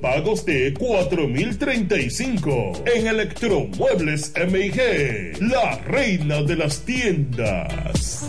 Pagos de 4.035 en Electromuebles MIG, la reina de las tiendas.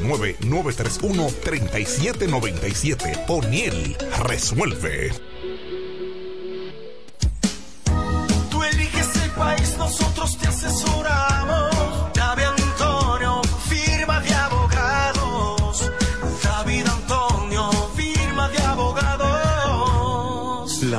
809-931-3797. Poniel resuelve. Tú eliges el país, nosotros te asesoramos.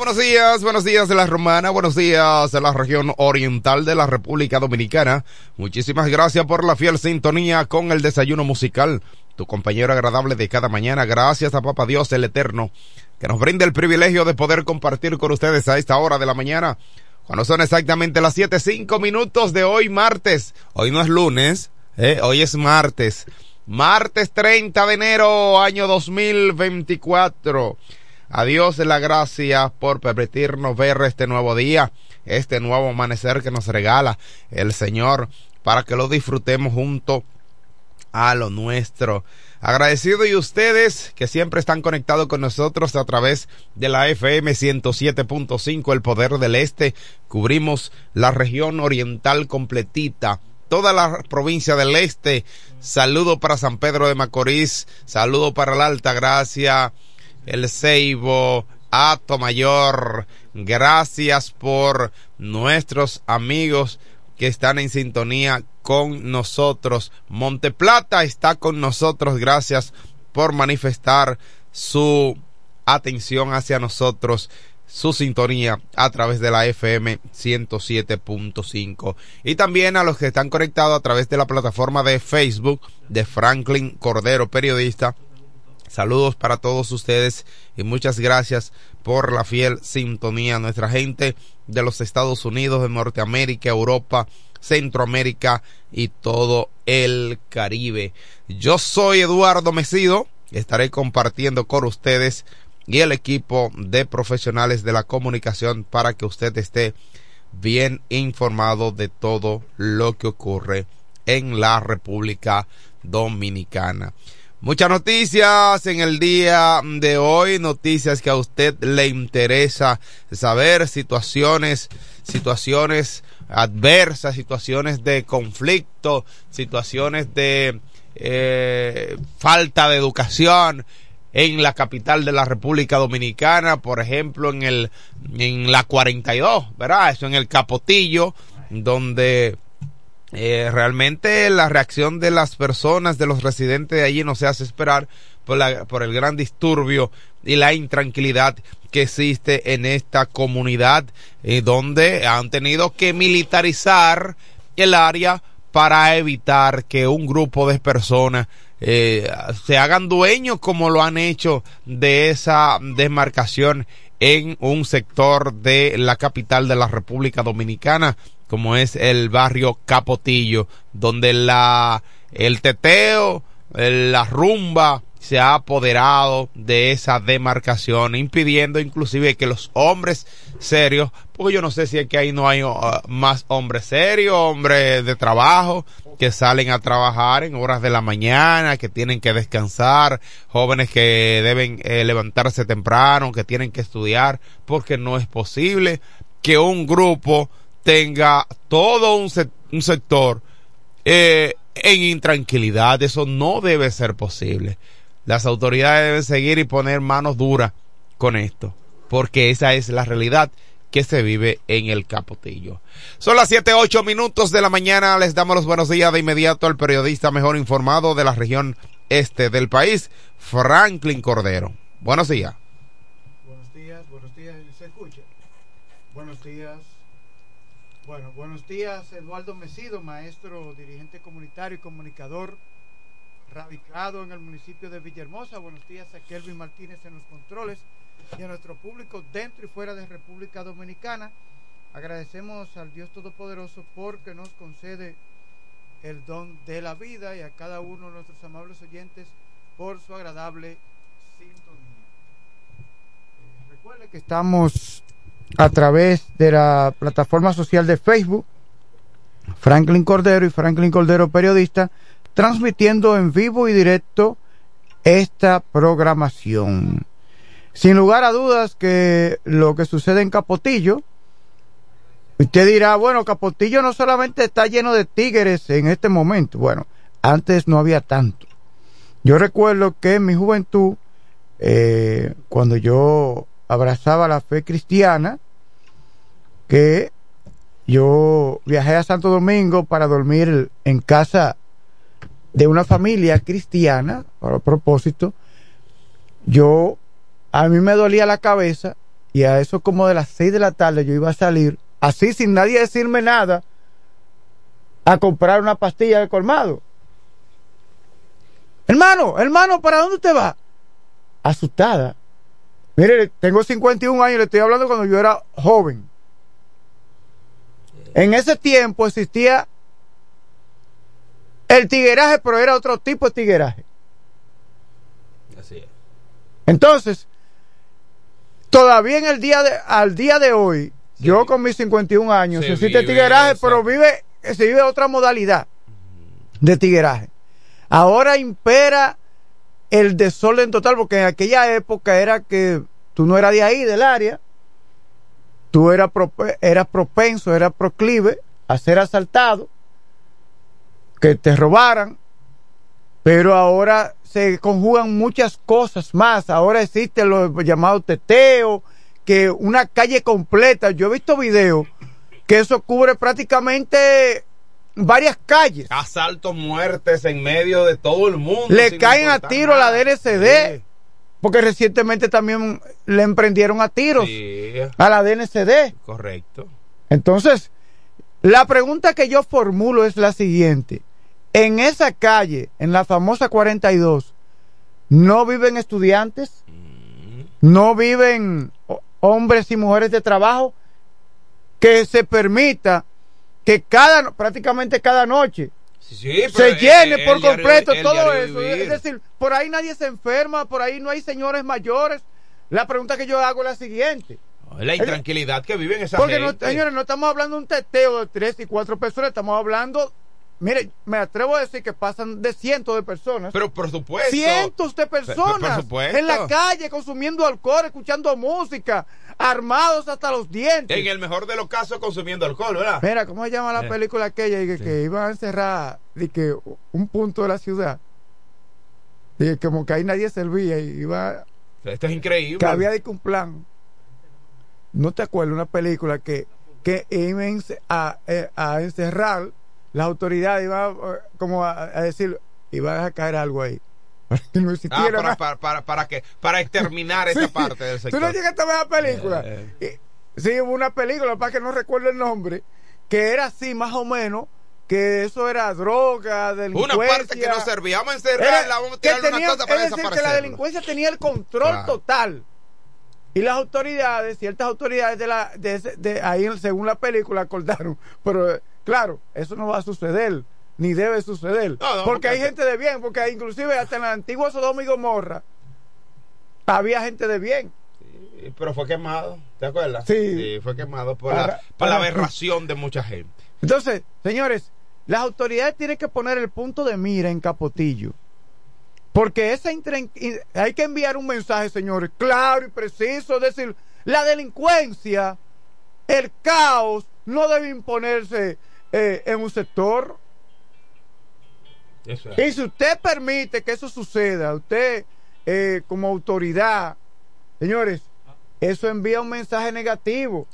Buenos días, buenos días de la Romana, buenos días de la región oriental de la República Dominicana. Muchísimas gracias por la fiel sintonía con el desayuno musical tu compañero agradable de cada mañana. Gracias a Papá Dios el Eterno, que nos brinda el privilegio de poder compartir con ustedes a esta hora de la mañana, cuando son exactamente las siete cinco minutos de hoy martes. Hoy no es lunes, eh, hoy es martes. Martes 30 de enero, año 2024. Adiós la gracia por permitirnos ver este nuevo día, este nuevo amanecer que nos regala el Señor, para que lo disfrutemos junto a lo nuestro. Agradecido y ustedes que siempre están conectados con nosotros a través de la FM 107.5, el poder del este. Cubrimos la región oriental completita toda la provincia del este. Saludo para San Pedro de Macorís, saludo para la Alta Gracia, el Ceibo, Ato Mayor. Gracias por nuestros amigos que están en sintonía con nosotros. Monteplata está con nosotros. Gracias por manifestar su atención hacia nosotros su sintonía a través de la FM 107.5 y también a los que están conectados a través de la plataforma de Facebook de Franklin Cordero, periodista. Saludos para todos ustedes y muchas gracias por la fiel sintonía. Nuestra gente de los Estados Unidos, de Norteamérica, Europa, Centroamérica y todo el Caribe. Yo soy Eduardo Mesido. Estaré compartiendo con ustedes y el equipo de profesionales de la comunicación para que usted esté bien informado de todo lo que ocurre en la República Dominicana. Muchas noticias en el día de hoy, noticias que a usted le interesa saber, situaciones, situaciones adversas, situaciones de conflicto, situaciones de eh, falta de educación, en la capital de la República Dominicana, por ejemplo, en el en la 42, ¿verdad? Eso en el Capotillo, donde eh, realmente la reacción de las personas, de los residentes de allí no se hace esperar por, la, por el gran disturbio y la intranquilidad que existe en esta comunidad, eh, donde han tenido que militarizar el área para evitar que un grupo de personas eh, se hagan dueños como lo han hecho de esa desmarcación en un sector de la capital de la República Dominicana, como es el barrio Capotillo, donde la, el teteo, la rumba, se ha apoderado de esa demarcación, impidiendo inclusive que los hombres serios, porque yo no sé si es que ahí no hay uh, más hombres serios, hombres de trabajo, que salen a trabajar en horas de la mañana, que tienen que descansar, jóvenes que deben eh, levantarse temprano, que tienen que estudiar, porque no es posible que un grupo tenga todo un, un sector eh, en intranquilidad, eso no debe ser posible. Las autoridades deben seguir y poner manos duras con esto, porque esa es la realidad que se vive en el Capotillo. Son las siete ocho minutos de la mañana. Les damos los buenos días de inmediato al periodista mejor informado de la región este del país, Franklin Cordero. Buenos días. Buenos días, buenos días. ¿Se escucha? Buenos días. Bueno, buenos días, Eduardo Mesido, maestro, dirigente comunitario y comunicador radicado en el municipio de Villahermosa. Buenos días a Kelvin Martínez en los controles y a nuestro público dentro y fuera de República Dominicana. Agradecemos al Dios Todopoderoso porque nos concede el don de la vida y a cada uno de nuestros amables oyentes por su agradable sintonía. Eh, recuerde que estamos a través de la plataforma social de Facebook, Franklin Cordero y Franklin Cordero Periodista transmitiendo en vivo y directo esta programación. Sin lugar a dudas que lo que sucede en Capotillo, usted dirá, bueno, Capotillo no solamente está lleno de tigres en este momento, bueno, antes no había tanto. Yo recuerdo que en mi juventud, eh, cuando yo abrazaba la fe cristiana, que yo viajé a Santo Domingo para dormir en casa de una familia cristiana, a propósito, yo, a mí me dolía la cabeza y a eso como de las seis de la tarde yo iba a salir, así sin nadie decirme nada, a comprar una pastilla de colmado. Hermano, hermano, ¿para dónde usted va? Asustada. Mire, tengo 51 años, le estoy hablando cuando yo era joven. En ese tiempo existía el tigueraje, pero era otro tipo de tigueraje. Así es. Entonces, todavía en el día de, al día de hoy, yo con mis 51 años, Se existe vive tigueraje, esa- pero vive, se vive otra modalidad de tigueraje. Ahora impera el desorden total, porque en aquella época era que tú no eras de ahí, del área, tú eras, eras propenso, eras proclive a ser asaltado, que te robaran, pero ahora se conjugan muchas cosas más. Ahora existe lo llamado teteo, que una calle completa. Yo he visto videos que eso cubre prácticamente varias calles. Asaltos, muertes en medio de todo el mundo. Le caen a tiro a la. DNCD, porque recientemente también le emprendieron a tiros Sí, a la DNCD. correcto. Entonces, la pregunta que yo formulo es la siguiente. En esa calle, en la famosa 42, ¿no viven estudiantes? ¿No viven ho- hombres y mujeres de trabajo? Que se permita que cada, prácticamente cada noche, Sí, sí, pero se llene el por completo todo eso. vivir. Es decir, por ahí nadie se enferma, por ahí no hay señores mayores. La pregunta que yo hago es la siguiente. La intranquilidad que viven esa Porque, no, gente. señores, no estamos hablando de un teteo de tres y cuatro personas, estamos hablando, mire, me atrevo a decir que pasan de cientos de personas. Pero por supuesto. Cientos de personas por supuesto. en la calle consumiendo alcohol, escuchando música, armados hasta los dientes. En el mejor de los casos consumiendo alcohol, ¿verdad? Mira, ¿cómo se llama la Eh. película aquella? Y que, que iban a encerrar de que un punto de la ciudad. Y que como que ahí nadie servía y iba Esto es increíble. que había de que un plan. ¿No te acuerdas una película que, que iban a, eh, a encerrar las autoridades, iban a, como a, a decir, iba a caer algo ahí? Para que no Ah, existiera para, nada. para, para, para que, para exterminar esa Sí. parte del sector. Tú no llegaste a ver la película. Eh. Y- sí, hubo una película, para que no recuerdo el nombre, que era así más o menos, que eso era droga, Una delincuencia. parte que no servía. Vamos a Era- encerrarla, vamos a que tirarle una tenía- cosa para es decir, que la delincuencia tenía el control Claro. total. Y las autoridades, ciertas autoridades de la, de, ese- de ahí, según la película, acordaron. Pero, eh, claro, eso no va a suceder, ni debe suceder. No, no, porque hay gente de bien, porque inclusive hasta en la antigua Sodoma y Gomorra había gente de bien. Sí, Pero fue quemado, ¿te acuerdas? Sí. fue quemado por, Para- la, por para- la aberración de mucha gente. Entonces, señores, las autoridades tienen que poner el punto de mira en Capotillo. Porque esa hay que enviar un mensaje, señores, claro y preciso, es decir, la delincuencia, el caos, no debe imponerse eh, en un sector. Eso es. Y si usted permite que eso suceda, usted eh, como autoridad, señores, eso envía un mensaje negativo.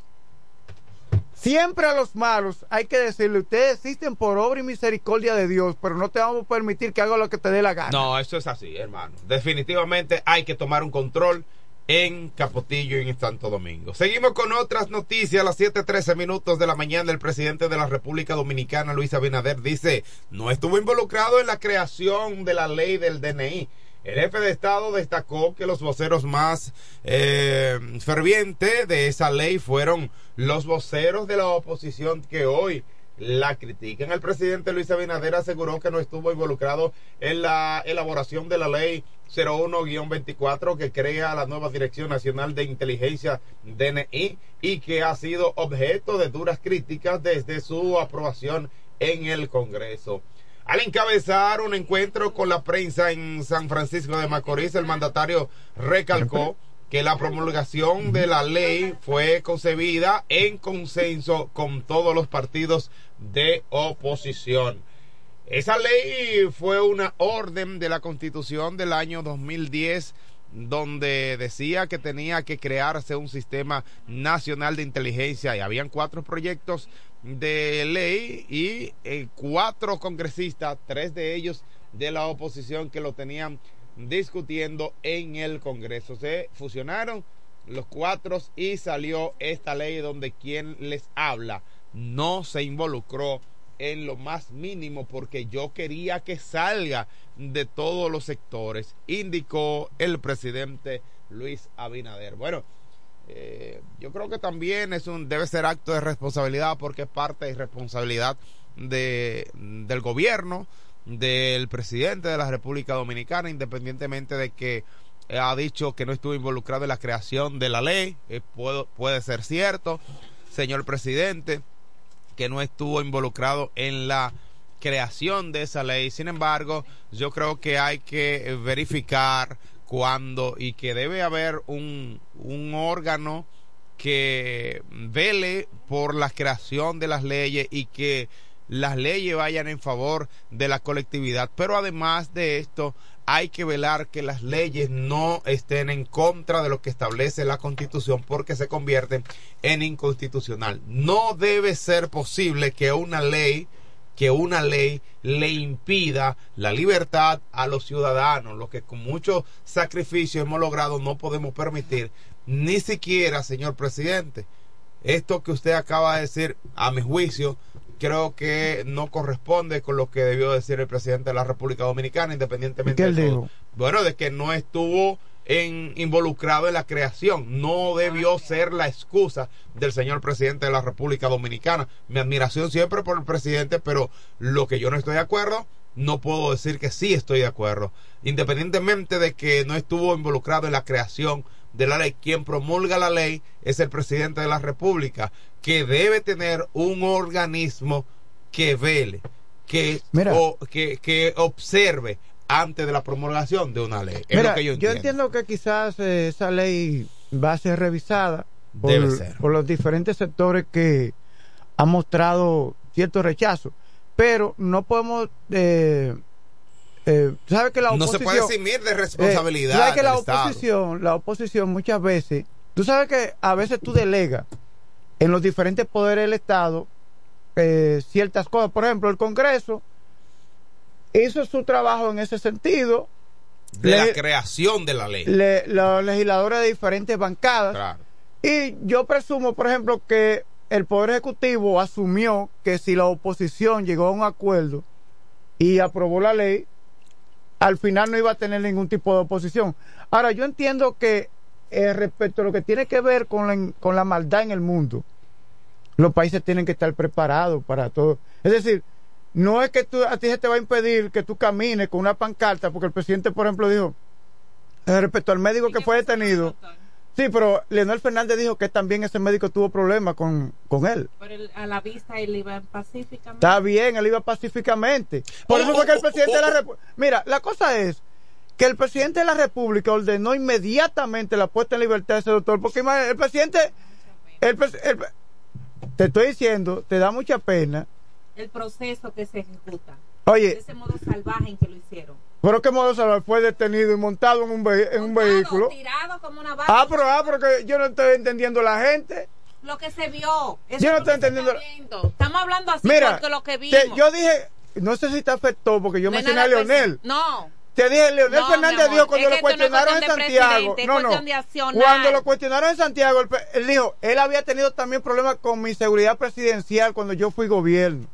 Siempre a los malos hay que decirle, ustedes existen por obra y misericordia de Dios, pero no te vamos a permitir que haga lo que te dé la gana. No, eso es así, hermano. Definitivamente hay que tomar un control en Capotillo en Santo Domingo. Seguimos con otras noticias. A las 7:13 minutos de la mañana, el presidente de la República Dominicana, Luis Abinader, dice: No estuvo involucrado en la creación de la ley del DNI. El jefe de Estado destacó que los voceros más eh, fervientes de esa ley fueron los voceros de la oposición que hoy la critican. El presidente Luis Abinader aseguró que no estuvo involucrado en la elaboración de la ley 01-24 que crea la nueva Dirección Nacional de Inteligencia DNI y que ha sido objeto de duras críticas desde su aprobación en el Congreso. Al encabezar un encuentro con la prensa en San Francisco de Macorís, el mandatario recalcó que la promulgación de la ley fue concebida en consenso con todos los partidos de oposición. Esa ley fue una orden de la constitución del año 2010 donde decía que tenía que crearse un sistema nacional de inteligencia y habían cuatro proyectos de ley y eh, cuatro congresistas, tres de ellos de la oposición que lo tenían discutiendo en el Congreso. Se fusionaron los cuatro y salió esta ley donde quien les habla no se involucró en lo más mínimo porque yo quería que salga de todos los sectores, indicó el presidente Luis Abinader. Bueno, eh, yo creo que también es un debe ser acto de responsabilidad porque es parte de responsabilidad de, del gobierno, del presidente de la República Dominicana, independientemente de que ha dicho que no estuvo involucrado en la creación de la ley, eh, puede, puede ser cierto, señor presidente, que no estuvo involucrado en la creación de esa ley. Sin embargo, yo creo que hay que verificar cuándo y que debe haber un, un órgano que vele por la creación de las leyes y que las leyes vayan en favor de la colectividad. Pero además de esto, hay que velar que las leyes no estén en contra de lo que establece la constitución porque se convierten en inconstitucional. No debe ser posible que una ley que una ley le impida la libertad a los ciudadanos, lo que con mucho sacrificio hemos logrado no podemos permitir, ni siquiera, señor presidente, esto que usted acaba de decir, a mi juicio, creo que no corresponde con lo que debió decir el presidente de la República Dominicana, independientemente ¿Qué él de todo. dijo? Bueno, de que no estuvo en, involucrado en la creación. No debió ser la excusa del señor presidente de la República Dominicana. Mi admiración siempre por el presidente, pero lo que yo no estoy de acuerdo, no puedo decir que sí estoy de acuerdo. Independientemente de que no estuvo involucrado en la creación de la ley, quien promulga la ley es el presidente de la República, que debe tener un organismo que vele, que, Mira. o- que, que observe antes de la promulgación de una ley. Es Mira, lo que yo yo entiendo. entiendo que quizás eh, esa ley va a ser revisada por, Debe ser. por los diferentes sectores que han mostrado cierto rechazo, pero no podemos... Eh, eh, ¿Sabe que la No se oposición... puede eximir de responsabilidad Eh, ¿sabes que la Estado. oposición, la oposición muchas veces... Tú sabes que a veces tú delegas en los diferentes poderes del Estado eh, ciertas cosas. Por ejemplo, el Congreso hizo su trabajo en ese sentido. de la creación de la ley. le- los legisladores de diferentes bancadas. Claro. Y yo presumo, por ejemplo, que el Poder Ejecutivo asumió que si la oposición llegó a un acuerdo y aprobó la ley, al final no iba a tener ningún tipo de oposición. Ahora, yo entiendo que eh, respecto a lo que tiene que ver con la, con la maldad en el mundo, los países tienen que estar preparados para todo. Es decir, no es que tú, a ti se te va a impedir que tú camines con una pancarta, porque el presidente, por ejemplo, dijo, eh, respecto al médico que fue detenido, sí, pero Leonel Fernández dijo que también ese médico tuvo problemas con, con él. Pero él- a la vista él iba pacíficamente. Está bien, él iba pacíficamente. Por Oh, eso oh, fue que el oh, presidente oh, de la oh. República... Mira, la cosa es que el presidente de la República ordenó inmediatamente la puesta en libertad de ese doctor, porque imagínate, el presidente... El, pres- el- te estoy diciendo, te da mucha pena. El proceso que se ejecuta. Oye. De ese modo salvaje en que lo hicieron. Pero que modo salvar fue detenido y montado en un, ve- en un vehículo. Tirado como una vaca. Ah, pero, ah, pero que yo no estoy entendiendo la gente. Lo que se vio. Eso Yo no es estoy entendiendo. Estamos hablando así Mira, porque lo que vimos. te- yo dije, no sé si te afectó porque yo No mencioné a nada Leonel. No. Te dije, Leonel No, Fernández dijo cuando lo cuestionaron en Santiago. No, no. Cuando lo cuestionaron en Santiago, él dijo, él había tenido también problemas con mi seguridad presidencial cuando yo fui gobierno.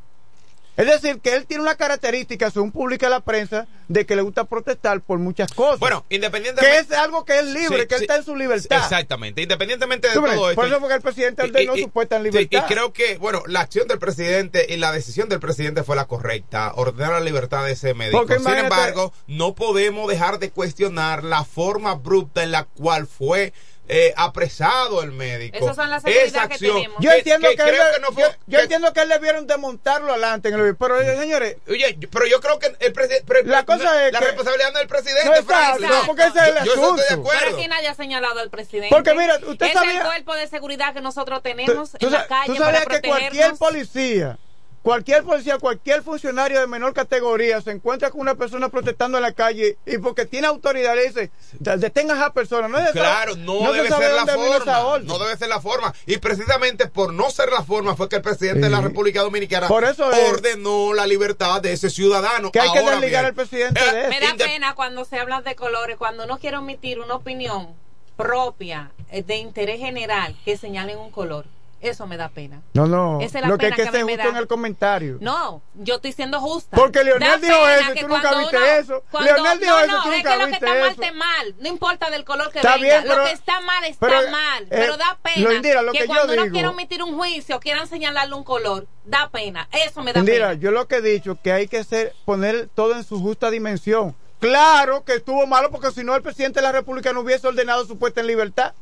Es decir, que él tiene una característica, según publica la prensa, de que le gusta protestar por muchas cosas. Bueno, independientemente. que es algo que es libre, Sí, que él sí. está en su libertad. Exactamente, independientemente de todo esto. Por eso porque el presidente ordenó su puesta en sí, libertad. y creo que, bueno, la acción del presidente y la decisión del presidente fue la correcta, ordenar la libertad de ese médico. Porque Sin embargo, no podemos dejar de cuestionar la forma abrupta en la cual fue eh, apresado el médico. Esas son las Esa que acción. tenemos. Yo entiendo que, él le- que no fue- yo, yo que- entiendo que él debieron desmontarlo adelante en el pero señores Oye, yo- pero yo creo que el presidente. La cosa es La que- responsabilidad no es del presidente, No, exacto, Franklin. porque ese es el Yo- yo eso estoy de asunto. acuerdo. Pero aquí nadie ha señalado al presidente. Porque mira, usted es sabía- el cuerpo de seguridad que nosotros Tú, tenemos tú en la sa- calle tú para sabías que cualquier policía, cualquier policía, cualquier funcionario de menor categoría se encuentra con una persona protestando en la calle y porque tiene autoridad le dice, "De- detenga a esa persona. No es eso. Claro, no, debe ser la forma. No debe ser la forma. Y precisamente por no ser la forma fue que el presidente de la. República Dominicana Por eso es- ordenó la libertad de ese ciudadano. Que hay que desligar al presidente eh, de eso. Me da pena cuando se habla de colores, cuando uno quiere omitir una opinión propia eh, de interés general que señalen un color. Eso me da pena. No, no. Esa es la Lo que hay pena que que justo en el comentario. No, yo estoy siendo justa. Porque Leonel Da dijo eso que tú nunca viste uno- eso. cuando- Leonel dijo no, eso no, tú es nunca que lo que viste está mal eso. está mal. No importa del color que Está venga. bien, lo que está mal está pero, mal. eh, pero da pena lo- Indira, lo que yo cuando uno digo- quiera omitir un juicio, quieran señalarle un color, da pena. Eso me da Mira, pena. yo lo que he dicho que hay que ser, poner todo en su justa dimensión. Claro que estuvo malo porque si no el presidente de la República no hubiese ordenado su puesta en libertad.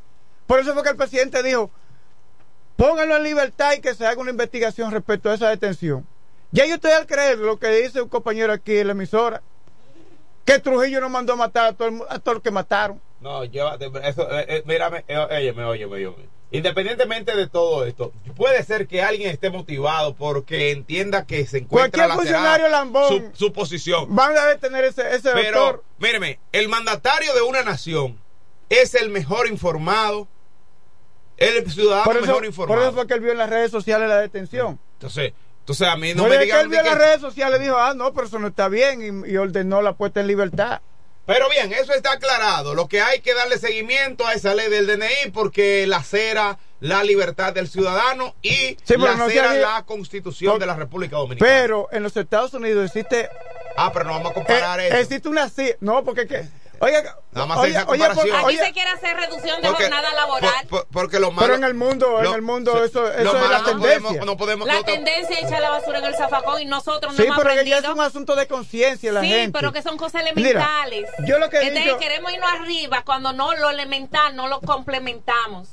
Por eso fue que el presidente dijo, pónganlo en libertad y que se haga una investigación respecto a esa detención. Ya yo estoy al creer lo que dice un compañero aquí en la emisora, que Trujillo no mandó a matar a todo el, a todo el que mataron. No, llévate, eso, eh, eh, mírame, eh, óyeme, óyeme, óyeme. Independientemente de todo esto, puede ser que alguien esté motivado porque entienda que se encuentra Cualquier funcionario lambón su, su posición. van a detener ese, ese Pero, doctor. míreme, el mandatario de una nación es el mejor informado, el ciudadano Por eso, mejor por informado. eso fue que él vio en las redes sociales la detención. Entonces, entonces a mí no me que digan él vio en las que- redes sociales dijo, ah, no, pero eso no está bien y, y ordenó la puesta en libertad. Pero bien, eso está aclarado. Lo que hay que darle seguimiento a esa ley del DNI porque lacera la libertad del ciudadano y Sí, no lacera la constitución Por- de la República Dominicana. Pero en los Estados Unidos existe... ah, pero no vamos a comparar eh, eso. existe una... No, porque que... Oiga, Nada más oye, oye. Aquí oye, se quiere hacer reducción de Porque- jornada laboral. por- por- porque lo malo. pero en el mundo, en el mundo eso, eso lo es la no tendencia. podemos- no podemos- la no tendencia es echar la basura en el zafacón y nosotros no sí, hemos pero que ya aprendido. es un asunto de conciencia la sí, gente. pero que son cosas Mira, elementales. yo lo que he Entonces, dicho- queremos irnos arriba cuando no lo elemental no lo complementamos.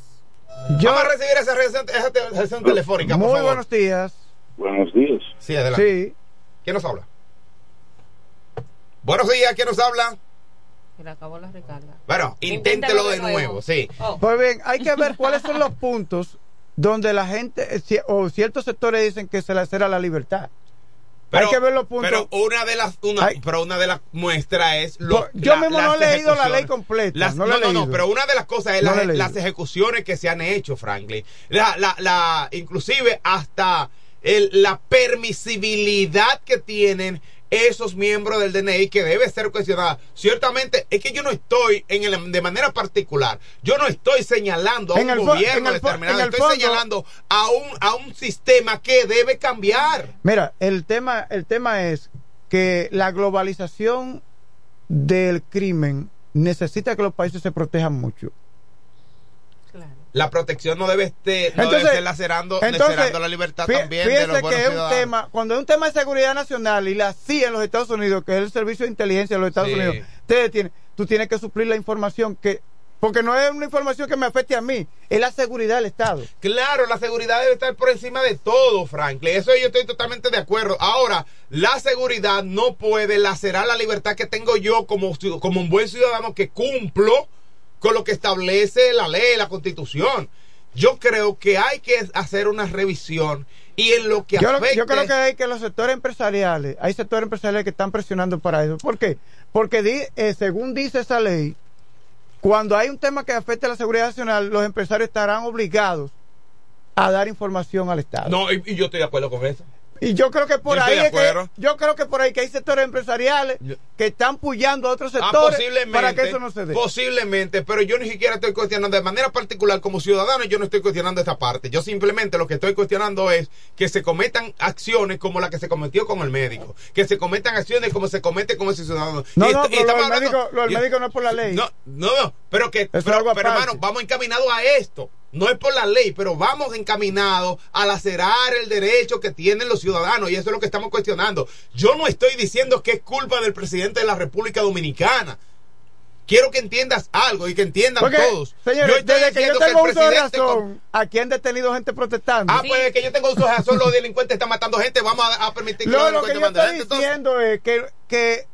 Yo- Vamos a recibir esa reacción, esa te- reacción telefónica, por Muy favor. buenos días. Buenos días. Sí, adelante. Sí. ¿Quién nos habla? Buenos días, ¿quién nos habla? Se le acabó la recarga. Bueno, inténtelo de nuevo, sí. Oh. Pues bien, hay que ver cuáles son los puntos donde la gente eh, o ciertos sectores dicen que se le será la libertad. hay que ver los puntos. Pero una de las una, pero una de las muestras es lo, Pues, yo mismo no he leído la ley completa, Las- no no, no, no, leído. pero una de las cosas es No las, ejecuciones que se han hecho, Franklin. La, la, la, inclusive hasta el, la permisibilidad que tienen esos miembros del DNI que debe ser cuestionada. Ciertamente, es que yo no estoy en el, de manera particular, yo no estoy señalando a En un gobierno determinado, estoy fondo- señalando a un, a un sistema que debe cambiar. Mira, el tema, el tema es que la globalización del crimen necesita que los países se protejan mucho. La protección no debe, este, no Entonces- debe ser lacerando, Entonces, lacerando la libertad fí- también de fíjese los que es un tema, cuando es un tema de seguridad nacional y la CIA en los Estados Unidos, que es el servicio de inteligencia de los Estados Sí. Unidos, te tiene, tú tienes que suplir la información que, porque no es una información que me afecte a mí, es la seguridad del Estado. Claro, la seguridad debe estar por encima de todo, Franklin. Eso yo estoy totalmente de acuerdo. Ahora, la seguridad no puede lacerar la libertad que tengo yo como, como un buen ciudadano que cumplo con lo que establece la ley, la constitución. Yo creo que hay que hacer una revisión y en lo que Yo, afecte... yo creo que hay que los sectores empresariales, hay sectores empresariales que están presionando para eso. ¿Por qué? Porque di- eh, según dice esa ley, cuando hay un tema que afecte a la seguridad nacional, los empresarios estarán obligados a dar información al Estado. No, y, y yo estoy de acuerdo con eso. Y yo creo que por Yo ahí es que, yo creo que por ahí que hay sectores empresariales que están puyando a otros sectores para que eso no se dé. Posiblemente, pero yo ni siquiera estoy cuestionando de manera particular como ciudadano, yo no estoy cuestionando esta parte. Yo simplemente lo que estoy cuestionando es que se cometan acciones como la que se cometió con el médico, que se cometan acciones como se comete con ese ciudadano. No, Y no, y lo del médico, lo del y- médico no es por la ley. No, no, pero que, pero, pero, hermano, vamos encaminados a esto. No es por la ley, pero vamos encaminados a lacerar el derecho que tienen los ciudadanos y eso es lo que estamos cuestionando. Yo no estoy diciendo que es culpa del presidente de la República Dominicana. Quiero que entiendas algo y que entiendan Porque, todos. señores, yo estoy desde que yo diciendo que tengo el uso de presidente razón, aquí han detenido gente protestando. Ah, pues que yo tengo uso de razón, los delincuentes están matando gente, vamos a, a permitir que No, los lo que delincuentes yo estoy. Entonces, diciendo es que, que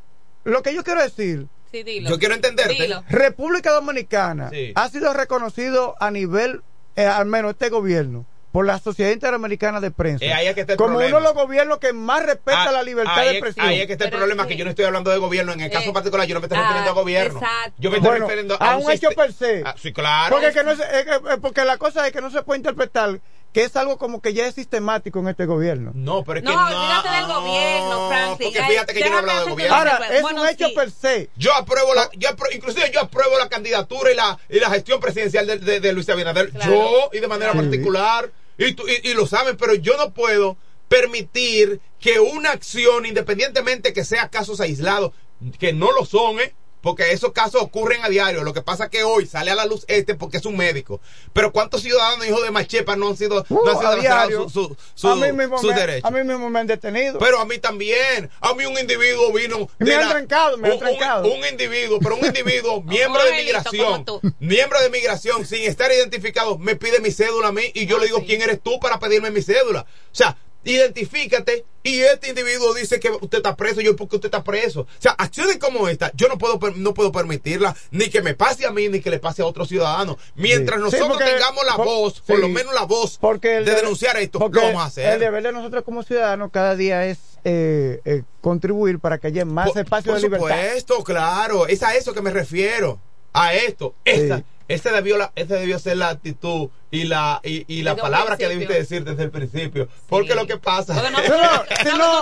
lo que yo quiero decir, Sí, dilo. Yo quiero entenderte. Dilo. República Dominicana Sí. ha sido reconocido a nivel, eh, al menos este gobierno, por la Sociedad Interamericana de Prensa, Eh, ahí es que está el como problema. uno de los gobiernos que más respeta Ah, la libertad ahí de es- expresión. Ahí es que está el Pero problema, sí. que yo no estoy hablando de gobierno. En el caso Eh, particular, yo no me estoy ah, refiriendo a gobierno. exacto. Yo me estoy Bueno, refiriendo a un hecho per se. Ah, sí, claro. Porque, que no se- es que- eh, porque la cosa es que no se puede interpretar que es algo como que ya es sistemático en este gobierno. No, pero es No, que no. olvídate del gobierno, Francis. Porque fíjate que yo no he hablado de hacerte gobierno. Ahora, es Bueno, un hecho sí. per se. Yo apruebo la, yo inclusive yo apruebo la candidatura y la, y la gestión presidencial de, de- de Luis Abinader. Claro. Yo, y de manera Sí. particular. y, tú- y, y lo saben, pero yo no puedo permitir que una acción, independientemente que sea casos aislados, que no lo son, ¿eh? Porque esos casos ocurren a diario. Lo que pasa es que hoy sale a la luz este porque es un médico. Pero ¿cuántos ciudadanos hijos de Machepa no han sido, no han Uh, sido diario. su, su, su- a mí mismo sus me, derechos? a mí mismo me han detenido. Pero a mí también. A mí un individuo vino. Y me han la- trancado, me han un- un- trancado. Un, individuo, pero un individuo, miembro de migración, miembro de migración, sin estar identificado, me pide mi cédula a mí y yo le digo quién eres tú para pedirme mi cédula. O sea, identifícate y este individuo dice que usted está preso, yo porque usted está preso. O sea, acciones como esta, yo no puedo no puedo permitirla ni que me pase a mí ni que le pase a otro ciudadano. Mientras Sí, nosotros porque- tengamos la por- voz, por lo menos la voz porque el de deber- denunciar esto, porque lo vamos a hacer. El deber de nosotros como ciudadanos cada día es eh, eh, contribuir para que haya más Por- espacio por de libertad. supuesto, claro. Es a eso que me refiero. A esto. Esta, esta debió, la, esta debió ser la actitud y la, y, y la palabra que debiste decir desde el principio. Porque lo que pasa no- es No, no,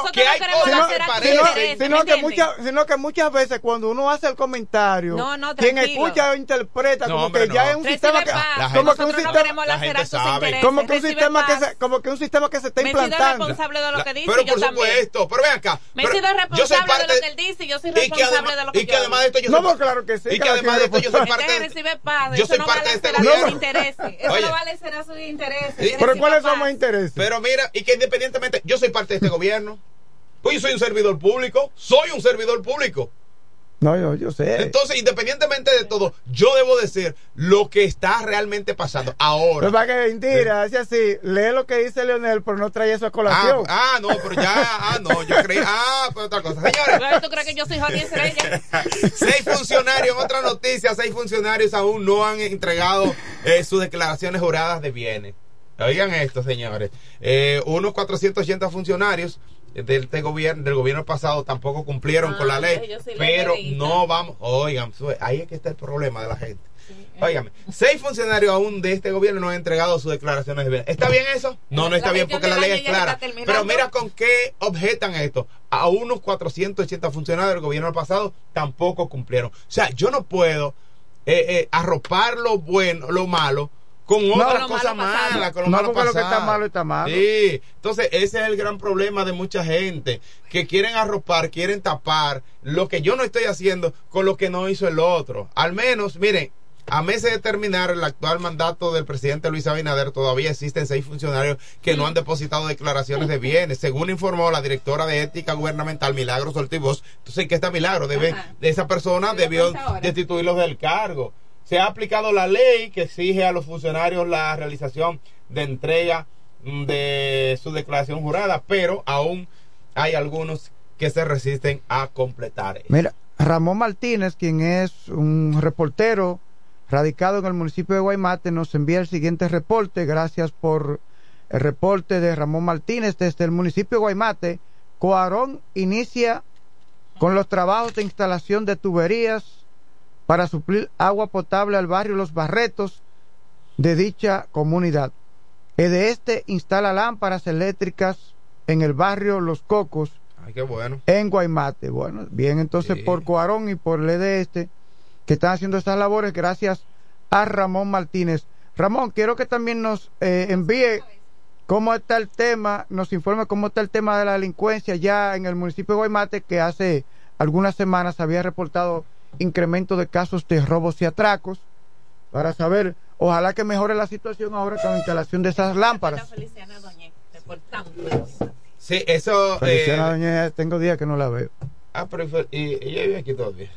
no, que no hay cosas que parecen- Sino, ¿me que muchas, sino que muchas veces cuando uno hace el comentario, No, no, quien escucha o interpreta No, como hombre, que ya no. es un Recibe sistema que, paz. Como que un no sistema, la gente sabe. como que un sistema que se, como que un sistema que se está Me implantando. responsable de lo que dice pero por supuesto, pero ven acá. Me he sido yo soy responsable de parte lo que él dice y yo soy responsable además, de lo que y que yo además de esto yo No, soy, claro que sí, y que además de esto yo soy parte yo soy no parte de este sus intereses. Eso no a lacerar sus intereses. Sí. Pero ¿cuáles son mis intereses? Pero mira, y que independientemente, yo soy parte de este gobierno. Pues yo soy un servidor público, soy un servidor público. No, yo, yo sé. Entonces, independientemente de todo, yo debo decir lo que está realmente pasando ahora. Pero para que mentira, así así, lee lo que dice Leonel, pero no trae eso a Ah, colación. ah, no, pero ya, ah, no, yo creí, ah, pues otra cosa. Señores, Claro, ¿Tú crees que yo soy Johnny Estrella? seis funcionarios, en otra noticia, seis funcionarios aún no han entregado eh, sus declaraciones juradas de bienes. Oigan esto, señores. Eh, unos 480 funcionarios del, este gobierno, del gobierno pasado tampoco cumplieron Ah, con la ley, ellos sí le pero no vamos, oigan, ahí es que está el problema de la gente. Óigame, seis funcionarios aún de este gobierno no han entregado sus declaraciones de bienes. ¿Está bien eso? No, no está La bien porque la ley es clara. Pero mira con qué objetan esto. A unos 480 funcionarios del gobierno pasado tampoco cumplieron. O sea, yo no puedo eh, eh, arropar lo bueno, lo malo con No, otras cosas pasado. malas, con lo No, malo porque lo que pasado. está malo está malo. Sí, entonces ese es el gran problema de mucha gente que quieren arropar, quieren tapar lo que yo no estoy haciendo con lo que no hizo el otro. Al menos, miren, a meses de terminar el actual mandato del presidente Luis Abinader, todavía existen seis funcionarios que no han depositado declaraciones de bienes, según informó la directora de ética gubernamental Milagros Ortiz. Entonces, ¿qué está Milagro? Debe, de esa persona debió destituirlos del cargo. Se ha aplicado la ley que exige a los funcionarios la realización de entrega mm, de su declaración jurada, pero aún hay algunos que se resisten a completar. Mira, Ramón Martínez, quien es un reportero radicado en el municipio de Guaymate, nos envía el siguiente reporte. Gracias por el reporte de Ramón Martínez desde el municipio de Guaymate. Coarón inicia con los trabajos de instalación de tuberías para suplir agua potable al barrio Los Barretos de dicha comunidad. El de este instala lámparas eléctricas en el barrio Los Cocos Ay, qué bueno. en Guaymate. Bueno, bien, entonces Sí. por Coarón y por el de este, que están haciendo estas labores, gracias a Ramón Martínez. Ramón, quiero que también nos eh, envíe cómo está el tema, nos informe cómo está el tema de la delincuencia ya en el municipio de Guaymate, que hace algunas semanas había reportado incremento de casos de robos y atracos, para saber, ojalá que mejore la situación ahora con la instalación de esas lámparas. Sí, eso. Feliciana, eh, doña, tengo días que no la veo. ah, pero y, ella vive aquí todavía.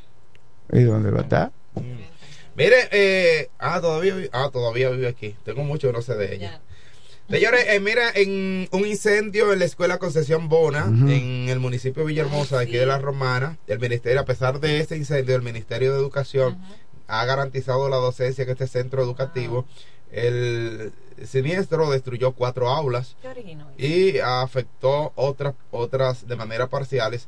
¿Y dónde va a estar? Mire, eh, ah, todavía, ah, todavía vive aquí. Tengo mucho que no sé de ella. Señores, eh, mira, en un incendio en la escuela Concesión Bona, en el municipio de Villahermosa, de aquí de la Romana, el ministerio, a pesar de ese incendio, el Ministerio de Educación ha garantizado la docencia en este centro educativo. El siniestro destruyó cuatro aulas y afectó otras otras de manera parciales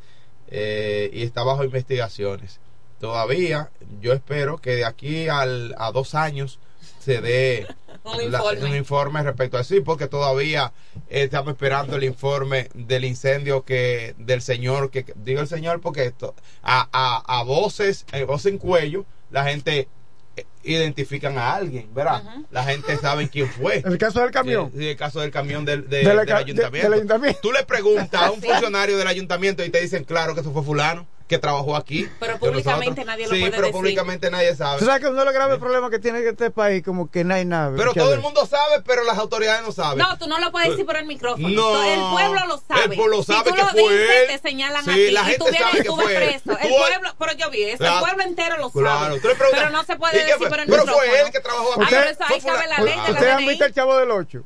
eh, y está bajo investigaciones. Todavía yo espero que de aquí al, a dos años se dé Un la- informe. un informe respecto a eso, sí, porque todavía estamos esperando el informe del incendio que del señor, que digo el señor porque esto, a, a, a voces, a voz en cuello, la gente eh, identifican a alguien, ¿verdad? La gente sabe quién fue. El caso del camión. Sí, el caso del camión del, de- De la del de- ayuntamiento. del ayuntamiento. Tú le preguntas a un funcionario del ayuntamiento y te dicen, claro que eso fue fulano, que trabajó aquí. Pero públicamente nosotros. nadie lo Sí, puede pero decir. públicamente nadie sabe. Tú sabes que uno de los graves problemas que tiene este país, como que no hay nada. Pero todo el mundo sabe, pero las autoridades no saben. No, tú no lo puedes decir por el micrófono. No. el pueblo lo sabe. El pueblo sabe si tú que lo fue dices, él. te señalan Sí, a ti la y gente tú vienes sabe y que tú vas fue él. preso. El pueblo, pero yo vi eso, Claro. el pueblo entero lo Claro, sabe. preguntas, pero no se ¿y puede decir por el Pero micrófono. fue él que trabajó Ah, aquí. pero eso ahí Fue cabe la ley de la Ustedes han visto el chavo del 8.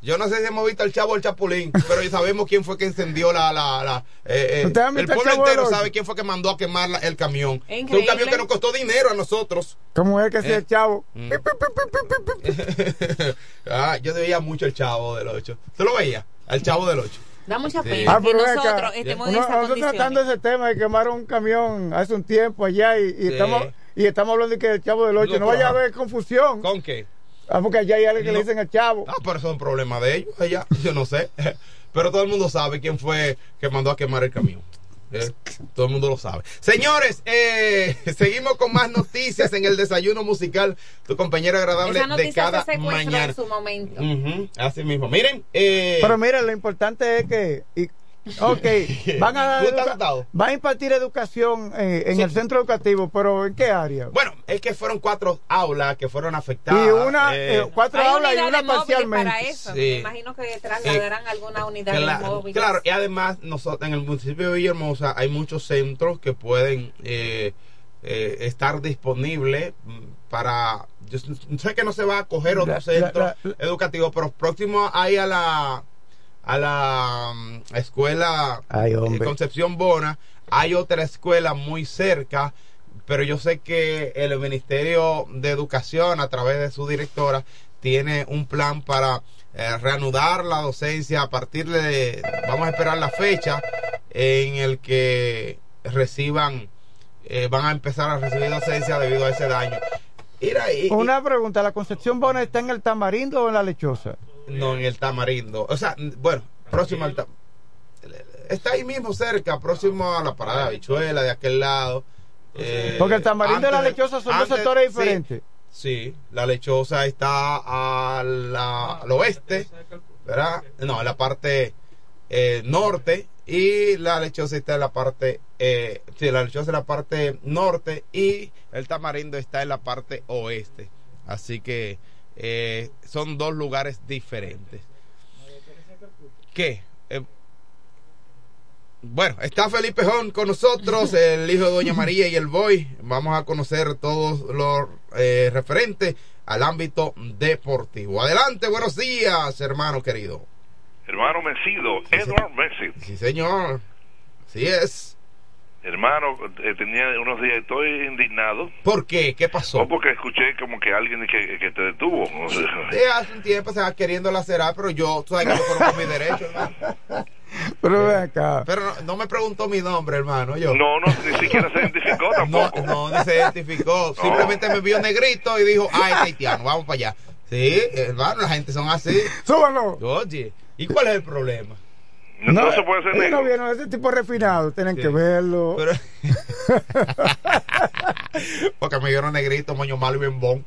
¿Eh? Yo no sé si hemos visto al chavo o el chapulín, pero ya sabemos quién fue que encendió la... la, la eh, eh, ¿Ustedes han el pueblo entero sabe quién fue que mandó a quemar la- el camión. Es un Increíble. camión que nos costó dinero a nosotros. ¿Cómo es que hacía Eh. el chavo? Mm. ah, yo veía mucho el chavo del 8. ¿Se lo veía? Al chavo del 8. Da mucha Sí. pena Ah, que nosotros estemos esa nosotros tratando ese tema de quemaron un camión hace un tiempo allá y, y Sí. estamos y estamos hablando de que el chavo del 8 no, No, vaya a haber confusión. ¿Con qué? Ah, porque allá hay alguien que No. le dicen el chavo. Ah, pero eso es un problema de ellos allá. Yo no sé. Pero todo el mundo sabe quién fue que mandó a quemar el camión. Eh, Todo el mundo lo sabe. Señores, eh, seguimos con más noticias en el desayuno musical. Tu compañero agradable Esa de noticia cada se mañana. en su momento. Así mismo. Miren, eh, Pero mira, lo importante es que y- Ok, van a, a impartir educación eh, en Sí. el centro educativo, pero ¿en qué área? bueno, es que fueron cuatro aulas que fueron afectadas. y una, eh, eh, cuatro aulas y una parcialmente. para eso. Sí. Me imagino que trasladarán alguna unidad Cla- móvil. Claro, y además nosotros en el municipio de Villahermosa hay muchos centros que pueden eh, eh, estar disponibles mm, para... Yo sé que no se va a coger otro La- centro la- la- educativo, pero próximo hay a la a la mm, escuela Ay, eh. Concepción Bona, hay otra escuela muy cerca, pero yo sé que el Ministerio de Educación a través de su directora tiene un plan para eh, reanudar la docencia a partir de, vamos a esperar la fecha en el que reciban, eh, van a empezar a recibir docencia debido a ese daño. Mira, y- y- Una pregunta, ¿la Concepción Bona está en el Tamarindo o en la Lechosa? No en el Tamarindo, o sea, bueno, próximo al está ahí mismo cerca, próximo a la parada de Habichuela, de aquel lado. Eh, Porque el Tamarindo y la Lechosa son dos sectores sí, diferentes. Sí, la lechosa está a la- al oeste, ¿verdad? No, en la parte eh, norte y la lechosa está en la parte, eh, sí, la lechosa en la parte norte y el tamarindo está en la parte oeste. Así que eh, son dos lugares diferentes. ¿Qué? Eh, bueno, está Felipe Jón con nosotros, el hijo de Doña María y el Boy. Vamos a conocer todos los eh, referentes al ámbito deportivo. Adelante, buenos días, hermano querido. Hermano Mesido, Edward Messi. Sí, señor. Sí es. Hermano, eh, tenía unos días, estoy indignado. ¿Por qué? ¿Qué pasó? O porque escuché como que alguien que, que te detuvo. O sea, Sí, hace un tiempo se va queriendo lacerar, pero yo, tú sabes que yo conozco mi derecho, hermano. Pero ven acá. Pero no, no me preguntó mi nombre, hermano, yo. No, no, ni siquiera se identificó No, tampoco. no, ni se identificó. Simplemente me vio negrito y dijo, ah, es haitiano, vamos para allá. Sí, hermano, la gente son así. Súbanlo. Oye, ¿y cuál es el problema? No, se puede ser ellos negro. no vieron ese tipo refinado, tienen Sí. que verlo. Pero- Porque me vieron negrito, moño malo y bien bon.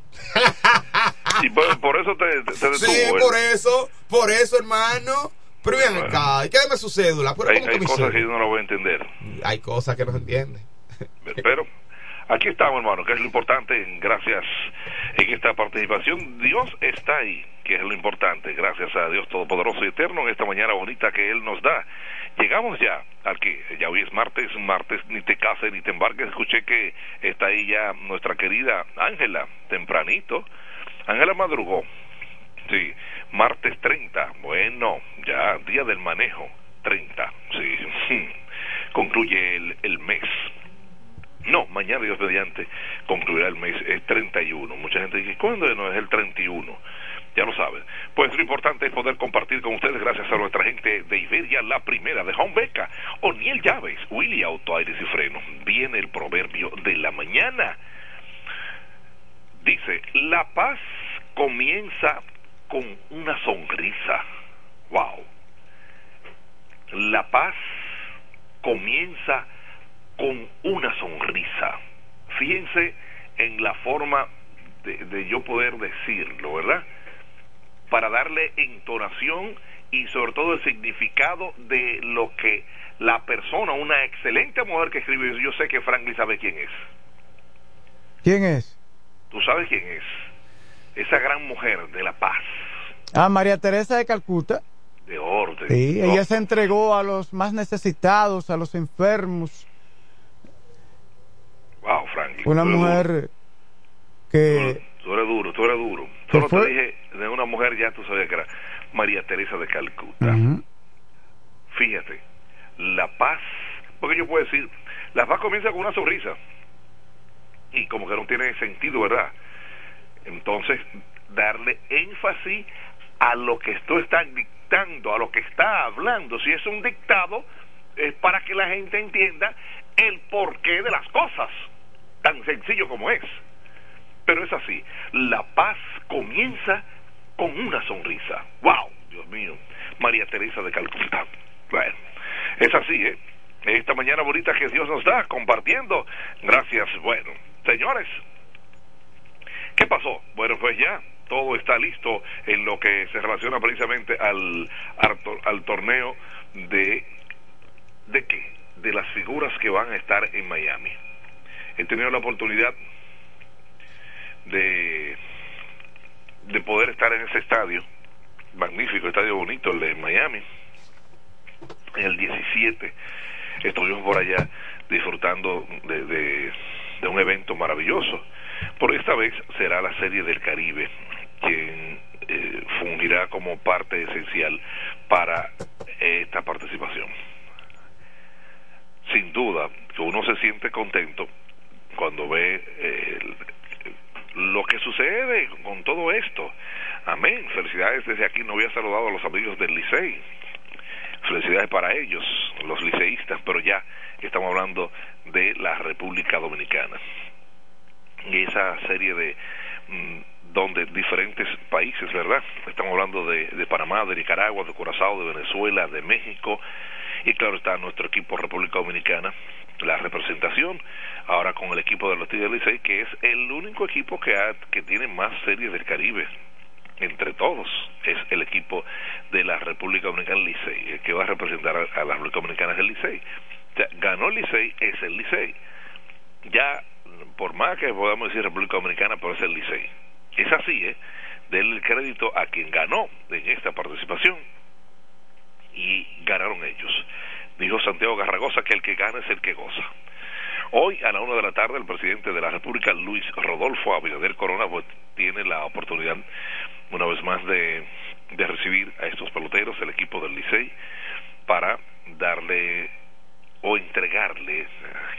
Y por, por eso te, te, te detuvo. Sí, por eso, por eso, hermano. Pero ven acá, y quédeme su cédula. Pero Hay, ¿cómo que hay cosas que yo no lo voy a entender. Hay cosas que no se entienden. Pero aquí estamos, hermano, que es lo importante. Gracias en esta participación. Dios está ahí, que es lo importante. Gracias a Dios Todopoderoso y Eterno en esta mañana bonita que Él nos da. Llegamos ya al que ya hoy es martes, martes, ni te cases ni te embarques. Escuché que está ahí ya nuestra querida Ángela, tempranito. Ángela madrugó. Sí, martes 30. Bueno, ya día del manejo. 30, sí. Concluye el, el mes. No, mañana Dios mediante concluirá el mes es 31. Mucha gente dice, ¿cuándo no es el 31? Ya lo saben. Pues lo importante es poder compartir con ustedes, gracias a nuestra gente de Iberia, la primera de Home Beca, O'Neill Llaves, Willy Auto Aires y Freno. Viene el proverbio de la mañana. Dice, la paz comienza con una sonrisa. Wow. La paz comienza con una sonrisa. Fíjense en la forma de, de yo poder decirlo, ¿verdad? Para darle entonación y sobre todo el significado de lo que la persona, una excelente mujer que escribe, yo sé que Franklin sabe quién es. ¿Quién es? ¿Tú sabes quién es? Esa gran mujer de la paz, Ah, María Teresa de Calcuta. de orden. Sí, No, ella se entregó a los más necesitados, a los enfermos. Una mujer que Tú eres duro, tú eres duro. ¿Qué Solo fue? te dije de una mujer, ya tú sabías que era María Teresa de Calcuta. Fíjate, la paz, porque yo puedo decir, la paz comienza con una sonrisa. Y como que no tiene sentido, ¿verdad? Entonces, darle énfasis a lo que esto está dictando, a lo que está hablando. Si es un dictado, es para que la gente entienda el porqué de las cosas, tan sencillo como es. Pero es así, la paz comienza con una sonrisa. ¡Wow! Dios mío, María Teresa de Calcuta. Bueno, es así, ¿eh? Esta mañana bonita que Dios nos da, compartiendo. Gracias. Bueno, señores, ¿qué pasó? Bueno, pues ya todo está listo en lo que se relaciona precisamente al, al, tor- al torneo de... ¿De qué? De las figuras que van a estar en Miami. He tenido la oportunidad de, de poder estar en ese estadio, magnífico estadio bonito, el de Miami, en el 17. Estuvimos por allá disfrutando de, de, un evento maravilloso. Por esta vez será la Serie del Caribe quien eh, fungirá como parte esencial para esta participación. Sin duda, que uno se siente contento cuando ve eh, lo que sucede con todo esto. Amén. Felicidades desde aquí. No había saludado a los amigos del Licey. Felicidades para ellos, los liceístas, pero ya estamos hablando de la República Dominicana. Y esa serie de mm, donde diferentes países, ¿verdad? Estamos hablando de Panamá, de Nicaragua, de Curazao, de Venezuela, de México, y claro está nuestro equipo República Dominicana, la representación, ahora con el equipo de los Tigres Licey, que es el único equipo que, ha, que tiene más series del Caribe entre todos es el equipo de la República Dominicana Licey, el que va a representar a, a la República Dominicana es el Licey. O sea, ganó el Licey, es el Licey. Ya, por más que podamos decir República Dominicana, pero es el Licey. Es así, ¿eh? Denle crédito a quien ganó en esta participación y ganaron ellos. Dijo Santiago Garragosa que el que gana es el que goza. Hoy a la una de la tarde el presidente de la República, Luis Rodolfo Abinader Corona, pues, tiene la oportunidad una vez más de, de recibir a estos peloteros, el equipo del Licey, para darle o entregarle,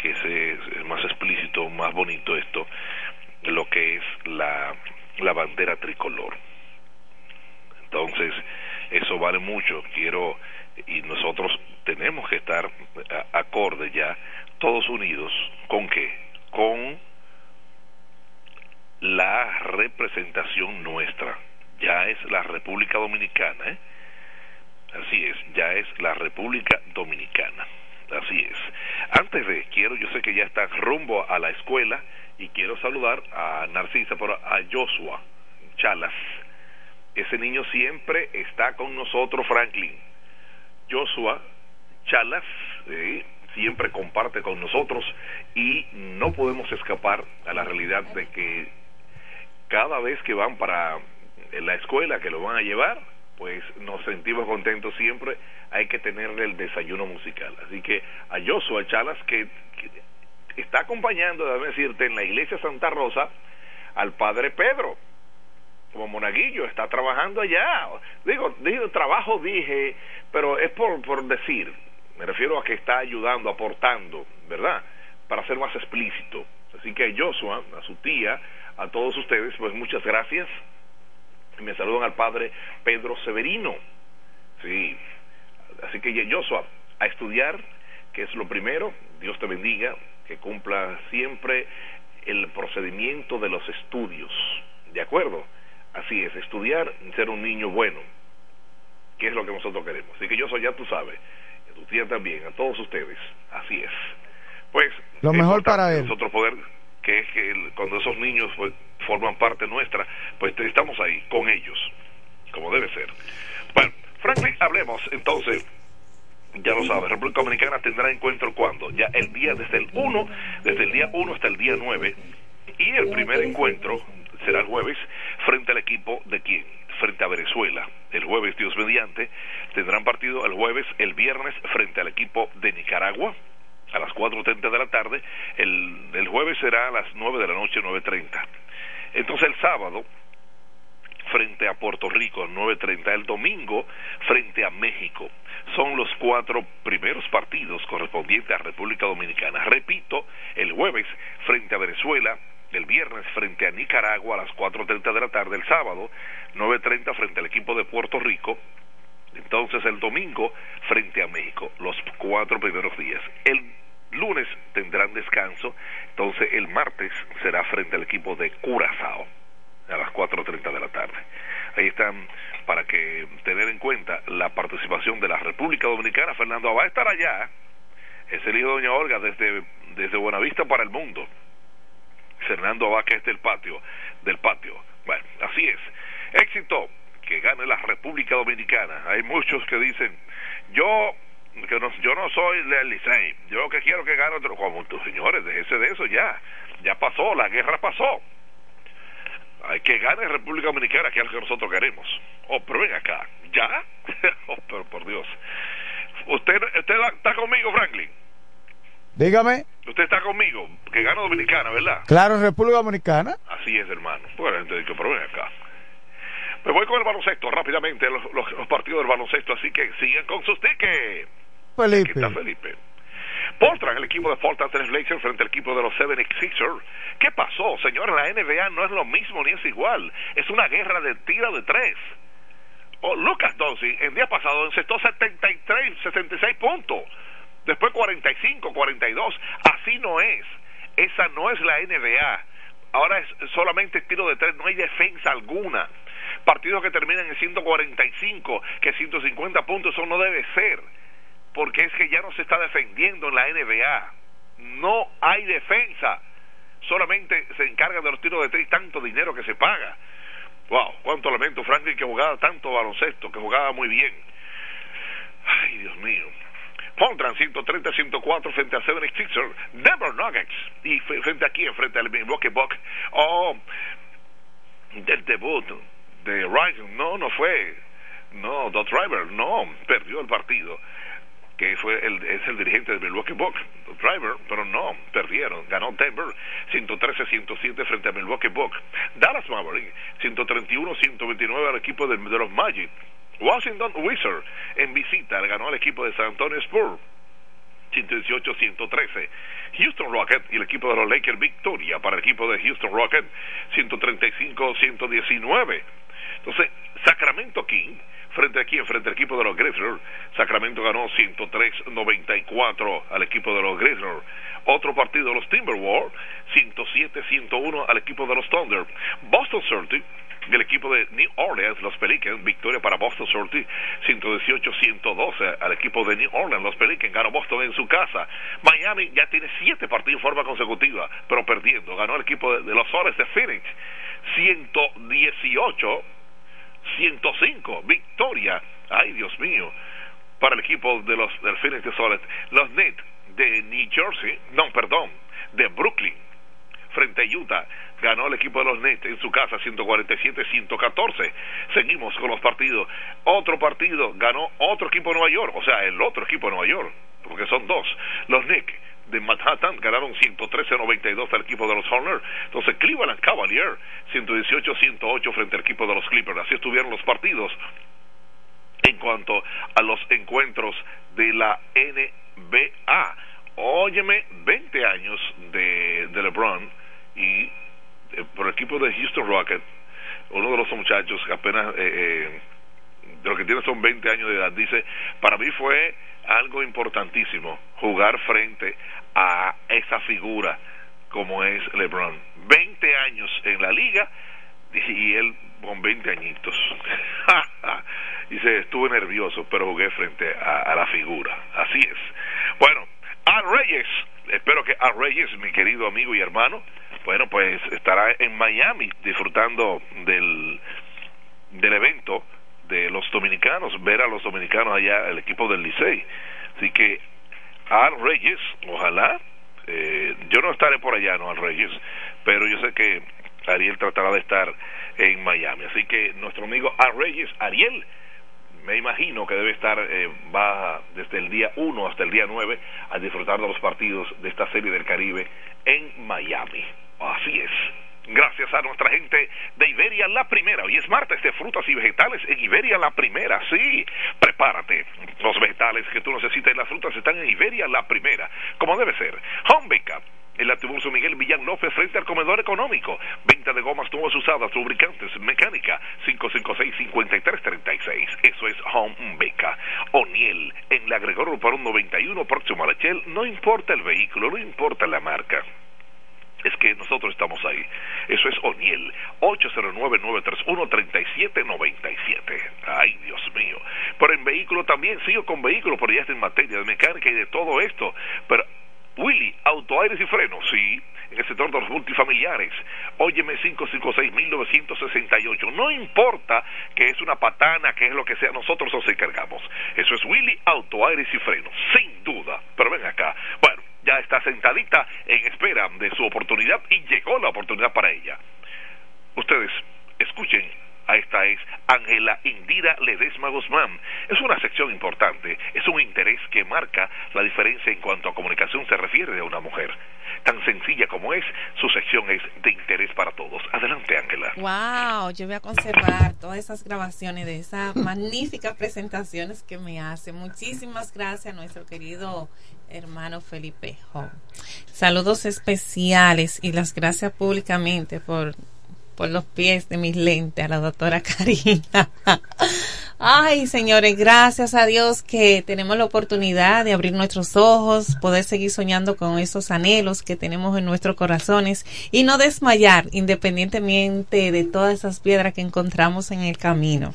que es más explícito, más bonito esto, lo que es la, la bandera tricolor. Entonces, eso vale mucho. Quiero, y nosotros tenemos que estar acorde ya, todos unidos, ¿con qué? Con la representación nuestra. Ya es la República Dominicana, ¿eh? Así es, ya es la República Dominicana. Así es. Antes de, quiero, yo sé que ya está rumbo a la escuela y quiero saludar a Narcisa, pero a Joshua Chalas. Ese niño siempre está con nosotros, Franklin. Joshua Chalas eh, siempre comparte con nosotros y no podemos escapar a la realidad de que cada vez que van para la escuela, que lo van a llevar, pues nos sentimos contentos siempre. Hay que tenerle el desayuno musical. Así que a Joshua Chalas, que, que está acompañando, déjame decirte, en la iglesia Santa Rosa, al padre Pedro como monaguillo, está trabajando allá. Digo, digo trabajo dije, pero es por, por decir, me refiero a que está ayudando, aportando, ¿verdad? Para ser más explícito. Así que a Joshua, a su tía, a todos ustedes, pues muchas gracias. Y me saludan al padre Pedro Severino. Sí. Así que Joshua, a estudiar, que es lo primero, Dios te bendiga, que cumpla siempre el procedimiento de los estudios. ¿De acuerdo? Así es, estudiar y ser un niño bueno, que es lo que nosotros queremos. Así que yo soy, ya tú sabes, y a tu tía también, a todos ustedes, así es. Pues, Lo mejor para él. Nosotros poder, que es que el- cuando esos niños pues, forman parte nuestra, pues estamos ahí con ellos, como debe ser. Bueno, Franklin, hablemos entonces ya lo sabes, República Dominicana tendrá encuentro cuando? Ya el día desde el 1, desde el día 1 hasta el día 9. Y el primer encuentro será el jueves frente al equipo de quién? Frente a Venezuela. El jueves, Dios mediante, tendrán partido el jueves, el viernes frente al equipo de Nicaragua a las 4.30 de la tarde. El, el jueves será a las 9 de la noche, 9.30. Entonces el sábado frente a Puerto Rico, 9.30. El domingo frente a México. Son los cuatro primeros partidos correspondientes a República Dominicana. Repito, el jueves frente a Venezuela, el viernes frente a Nicaragua a las 4.30 de la tarde, el sábado 9.30 frente al equipo de Puerto Rico, entonces el domingo frente a México, los cuatro primeros días. El lunes tendrán descanso, entonces el martes será frente al equipo de Curazao a las 4.30 de la tarde. Ahí están para que tener en cuenta la participación de la República Dominicana. Fernando va a estar allá, es el hijo de Doña Olga desde, desde Buenavista para el mundo. Fernando que es del patio, del patio. Bueno, así es. Éxito, que gane la República Dominicana. Hay muchos que dicen, yo que no, yo no soy del Licey, yo que quiero que gane otro, como tus señores, déjese de eso ya, ya pasó, la guerra pasó. Hay que gane República Dominicana, que es lo que nosotros queremos. Oh, pero ven acá, ¿ya? oh, pero por Dios. ¿Usted, usted está conmigo, Franklin? Dígame. Usted está conmigo, que gana Dominicana, ¿verdad? Claro, República Dominicana. Así es, hermano. Bueno, entonces, pero ven acá. Me voy con el baloncesto rápidamente, los, los, los partidos del baloncesto, así que sigan con sus tickets. Felipe. Aquí está Felipe. Portland, el equipo de Portland Trail Blazers frente al equipo de los Seven Sixers. ¿Qué pasó, señor? La NBA no es lo mismo ni es igual. Es una guerra de tiro de tres. Oh, Lucas Doncic, el día pasado encestó 73, 66 puntos. Después 45, 42. Así no es. Esa no es la NBA. Ahora es solamente tiro de tres, no hay defensa alguna. Partidos que terminan en 145, que 150 puntos, eso no debe ser porque es que ya no se está defendiendo en la NBA. No hay defensa. Solamente se encarga de los tiros de tres tanto dinero que se paga. Wow, cuánto lamento Franklin que jugaba tanto baloncesto, que jugaba muy bien. Ay, Dios mío. Pondrán 130-104 frente a Seven Sixers, Denver Nuggets, y frente aquí, frente al Milwaukee Bucks. Oh, del debut de Rising, no, no fue. No, Dot Driver, no, perdió el partido que fue el, es el dirigente del Milwaukee Bucks, Driver, pero no, perdieron. Ganó Denver 113-107 frente a Milwaukee Bucks. Dallas Maverick 131-129 al equipo de los Magic. Washington Wizards en visita ganó al equipo de San Antonio Spurs 118-113. Houston Rockets y el equipo de los Lakers victoria para el equipo de Houston Rockets 135-119. Entonces, Sacramento King frente aquí, frente al equipo de los Grizzlies. Sacramento ganó 103-94 al equipo de los Grizzlies. Otro partido los Timberwolves, 107-101 al equipo de los Thunder. Boston Celtics del equipo de New Orleans, los Pelicans, victoria para Boston Celtics, 118-112 al equipo de New Orleans, los Pelicans, ganó Boston en su casa. Miami ya tiene siete partidos en forma consecutiva, pero perdiendo, ganó el equipo de, los Soles de Phoenix, 118 105, victoria, ay Dios mío, para el equipo de los del Phoenix de Soles. Los Nets de New Jersey, no, perdón, de Brooklyn, frente a Utah, ganó el equipo de los Nets en su casa 147-114. Seguimos con los partidos. Otro partido ganó otro equipo de Nueva York, o sea, el otro equipo de Nueva York, porque son dos. Los Knicks de Manhattan ganaron 113-92 al equipo de los Hornets. Entonces Cleveland Cavalier 118-108 frente al equipo de los Clippers. Así estuvieron los partidos en cuanto a los encuentros de la NBA. Óyeme, 20 años de LeBron y eh, por el equipo de Houston Rockets, uno de los muchachos que apenas, eh, eh, de lo que tiene son 20 años de edad, dice, para mí fue algo importantísimo jugar frente a esa figura como es LeBron. 20 años en la liga y él con 20 añitos. Dice, estuve nervioso, pero jugué frente a, a, la figura. Así es. Bueno, Al Reyes, espero que Al Reyes, mi querido amigo y hermano, bueno, pues estará en Miami disfrutando del, del evento de los dominicanos, ver a los dominicanos allá, el equipo del Licey. Así que Al Reyes, ojalá, eh, yo no estaré por allá, no Al Reyes, pero yo sé que Ariel tratará de estar en Miami. Así que nuestro amigo Al Reyes, Ariel, me imagino que debe estar, eh, va desde el día 1 hasta el día 9 a disfrutar de los partidos de esta serie del Caribe en Miami. Así es. Gracias a nuestra gente de Iberia La Primera. Hoy es martes de frutas y vegetales en Iberia La Primera. Sí, prepárate. Los vegetales que tú necesitas y las frutas están en Iberia La Primera. Como debe ser. Home Backup el Atiburso Miguel Millán López frente al comedor económico. Venta de gomas nuevas usadas, lubricantes, mecánica, 556-5336. Eso es Home Beca. En la Gregorio un 91, próximo a la Shell. No importa el vehículo, no importa la marca es que nosotros estamos ahí. Eso es O'Neill, 809-931-3797. Ay, Dios mío. Pero en vehículo también, sigo con vehículo, pero ya está en materia de mecánica y de todo esto. Pero Willy, autoaires y frenos, sí, en el sector de los multifamiliares. Óyeme 556-1968. No importa que es una patana, que es lo que sea, nosotros nos encargamos. Eso es Willy, autoaires y frenos, sin duda. Pero ven acá. Bueno, ya está sentadita en espera de su oportunidad y llegó la oportunidad para ella. Ustedes escuchen a esta es Ángela Indira Ledesma Guzmán. Es una sección importante, es un interés que marca la diferencia en cuanto a comunicación se refiere de una mujer. Tan sencilla como es, su sección es de interés para todos. Adelante, Ángela. Wow, yo voy a conservar todas esas grabaciones de esas magníficas presentaciones que me hace. Muchísimas gracias a nuestro querido hermano Felipe Saludos especiales y las gracias públicamente por por los pies de mis lentes a la doctora Karina. Ay, señores, gracias a Dios que tenemos la oportunidad de abrir nuestros ojos, poder seguir soñando con esos anhelos que tenemos en nuestros corazones y no desmayar independientemente de todas esas piedras que encontramos en el camino.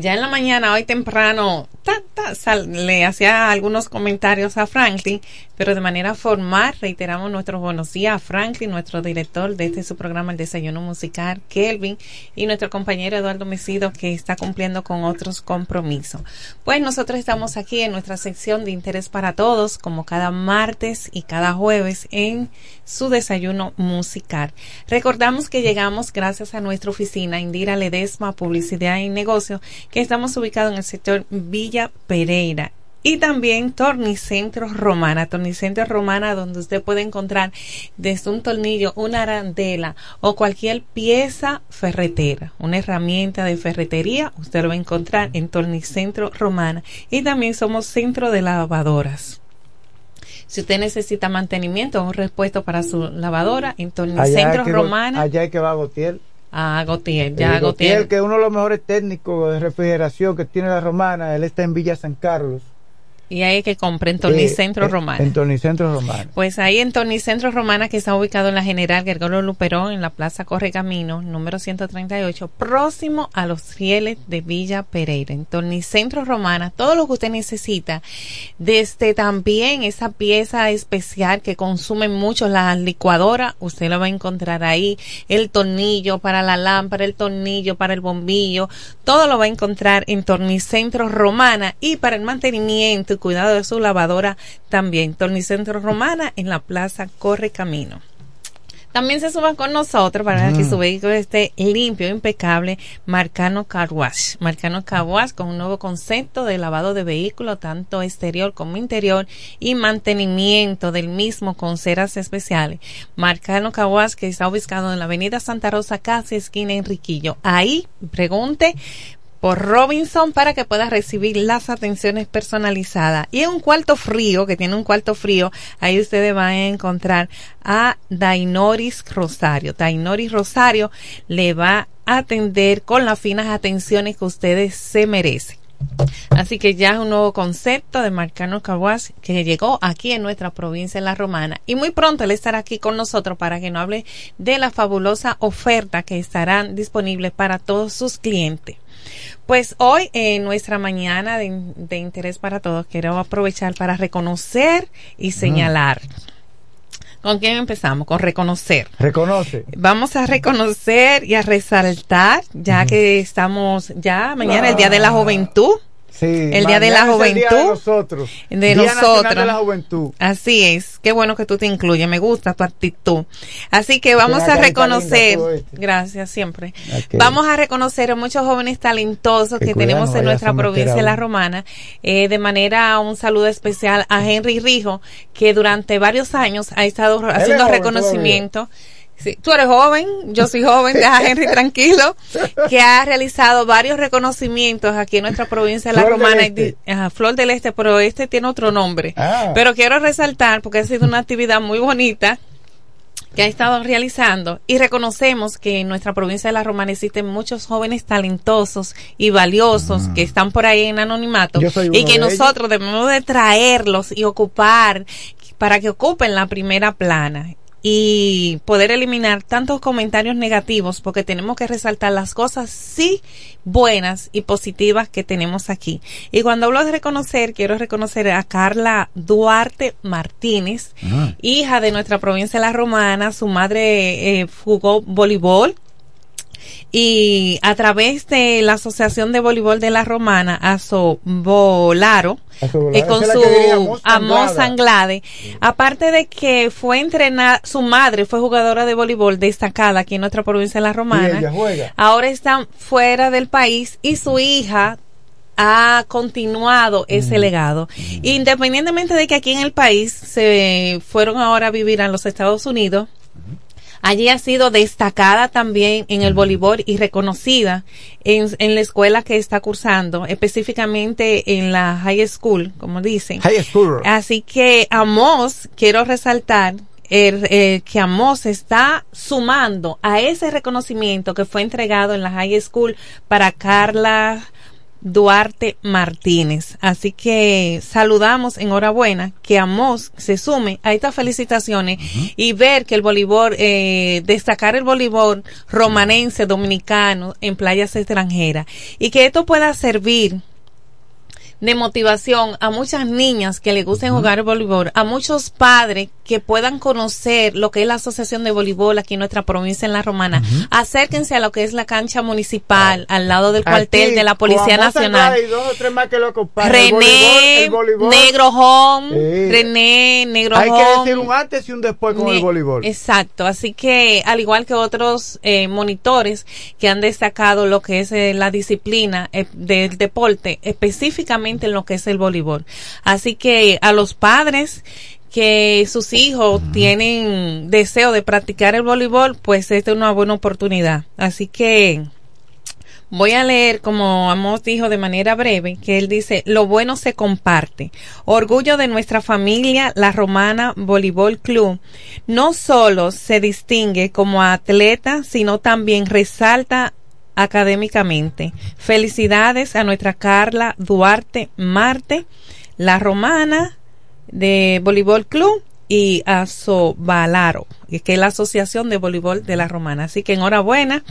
Ya en la mañana, hoy temprano, le hacía algunos comentarios a Franklin, pero de manera formal reiteramos nuestros buenos días a Franklin, nuestro director de este su programa El Desayuno Musical, Kelvin, y nuestro compañero Eduardo Mesido, que está cumpliendo con otros compromisos. Pues nosotros estamos aquí en nuestra sección de Interés para Todos, como cada martes y cada jueves en su desayuno musical. Recordamos que llegamos gracias a nuestra oficina Indira Ledesma Publicidad y Negocio, que estamos ubicados en el sector Villa Pereira y también Tornicentro Romana, Tornicentro Romana donde usted puede encontrar desde un tornillo, una arandela o cualquier pieza ferretera, una herramienta de ferretería, usted lo va a encontrar en Tornicentro Romana y también somos centro de lavadoras. Si usted necesita mantenimiento o un repuesto para su lavadora, en Tornicentro Romana. Allá hay que va a Gotiel. Ah, Gotiel, ya Gotiel. que es uno de los mejores técnicos de refrigeración que tiene la Romana, él está en Villa San Carlos. Y ahí que compre en Tornicentro eh, Romana. En Tornicentro Romana. Pues ahí en Tornicentro Romana, que está ubicado en la General Gergolo Luperón, en la Plaza Corre Camino, número 138, próximo a los rieles de Villa Pereira. En Tornicentro Romana, todo lo que usted necesita, desde también esa pieza especial que consumen mucho la licuadora, usted lo va a encontrar ahí. El tornillo para la lámpara, el tornillo para el bombillo, todo lo va a encontrar en Tornicentro Romana y para el mantenimiento cuidado de su lavadora también. Tornicentro Romana en la Plaza Corre Camino. También se suban con nosotros para que su vehículo esté limpio, impecable. Marcano Car Wash. Marcano Car Wash con un nuevo concepto de lavado de vehículo, tanto exterior como interior, y mantenimiento del mismo con ceras especiales. Marcano Car Wash que está ubicado en la avenida Santa Rosa, casi esquina Enriquillo. Ahí, pregunte por Robinson para que pueda recibir las atenciones personalizadas. Y en un cuarto frío, que tiene un cuarto frío, ahí ustedes van a encontrar a Dainoris Rosario. Dainoris Rosario le va a atender con las finas atenciones que ustedes se merecen. Así que ya es un nuevo concepto de Marcano Caguas que llegó aquí en nuestra provincia en La Romana. Y muy pronto él estará aquí con nosotros para que nos hable de la fabulosa oferta que estarán disponibles para todos sus clientes. Pues hoy en nuestra mañana de, interés para todos quiero aprovechar para reconocer y señalar ¿Con quién empezamos? Con reconocer. Reconoce. Vamos a reconocer y a resaltar, ya que estamos ya mañana el Día de la Juventud. Sí, el Día de la el día Juventud. de nosotros. De Día Nacional nosotras. de la Juventud. Así es, qué bueno que tú te incluyes, me gusta tu actitud. Así que vamos a reconocer, gracias siempre, vamos a reconocer a muchos jóvenes talentosos Que que cuidado, tenemos en nuestra provincia de La. Romana. Eh, de manera, un saludo especial a Henry Rijo, que durante varios años ha estado es haciendo reconocimiento. Sí, tú eres joven, yo soy joven, deja a Henry tranquilo, que ha realizado varios reconocimientos aquí en nuestra provincia de La Flor del Romana. Este. Ajá, Flor del Este, pero este tiene otro nombre. Ah. Pero quiero resaltar, porque ha sido una actividad muy bonita que ha estado realizando y reconocemos que en nuestra provincia de La Romana existen muchos jóvenes talentosos y valiosos que están por ahí en anonimato y que de nosotros debemos de traerlos y ocupar para que ocupen la primera plana y poder eliminar tantos comentarios negativos porque tenemos que resaltar las cosas sí buenas y positivas que tenemos aquí. Y cuando hablo de reconocer, quiero reconocer a Carla Duarte Martínez, Ah. hija de nuestra provincia de La Romana, su madre eh, jugó voleibol y a través de la Asociación de Voleibol de la Romana, Asobolaro, eh, con es su Amos Amos Anglada. Anglade, aparte de que fue entrenada, su madre fue jugadora de voleibol destacada aquí en nuestra provincia de La Romana, ahora está fuera del país y su hija ha continuado ese legado. Independientemente de que aquí en el país se fueron ahora a vivir a los Estados Unidos, Allí ha sido destacada también en el voleibol y reconocida en, en la escuela que está cursando, específicamente en la high school, como dicen. High school. Así que Amos, quiero resaltar el, eh, que Amos está sumando a ese reconocimiento que fue entregado en la high school para Carla Duarte Martínez. Así que saludamos, enhorabuena, que Amos se sume a estas felicitaciones y ver que el voleibol, eh, destacar el voleibol romanense, dominicano en playas extranjeras y que esto pueda servir de motivación a muchas niñas que les gusten jugar voleibol, a muchos padres que puedan conocer lo que es la Asociación de Voleibol aquí en nuestra provincia en La Romana. Acérquense a lo que es la cancha municipal al lado del cuartel Aquí, de la Policía Nacional. René. Negro Home, Sí. René Negro Hay que decir un antes y un después con Ne- el voleibol. Exacto, así que al igual que otros eh, monitores que han destacado lo que es eh, la disciplina eh, del deporte, específicamente en lo que es el voleibol. Así que a los padres que sus hijos tienen deseo de practicar el voleibol, pues esta es una buena oportunidad. Así que Voy a leer, como Amos dijo de manera breve, que él dice, lo bueno se comparte. Orgullo de nuestra familia, la Romana Voleibol Club, no solo se distingue como atleta, sino también resalta académicamente. Felicidades a nuestra Carla Duarte Marte, la Romana de Voleibol Club y a Sobalaro, que es la Asociación de Voleibol de la Romana. Así que enhorabuena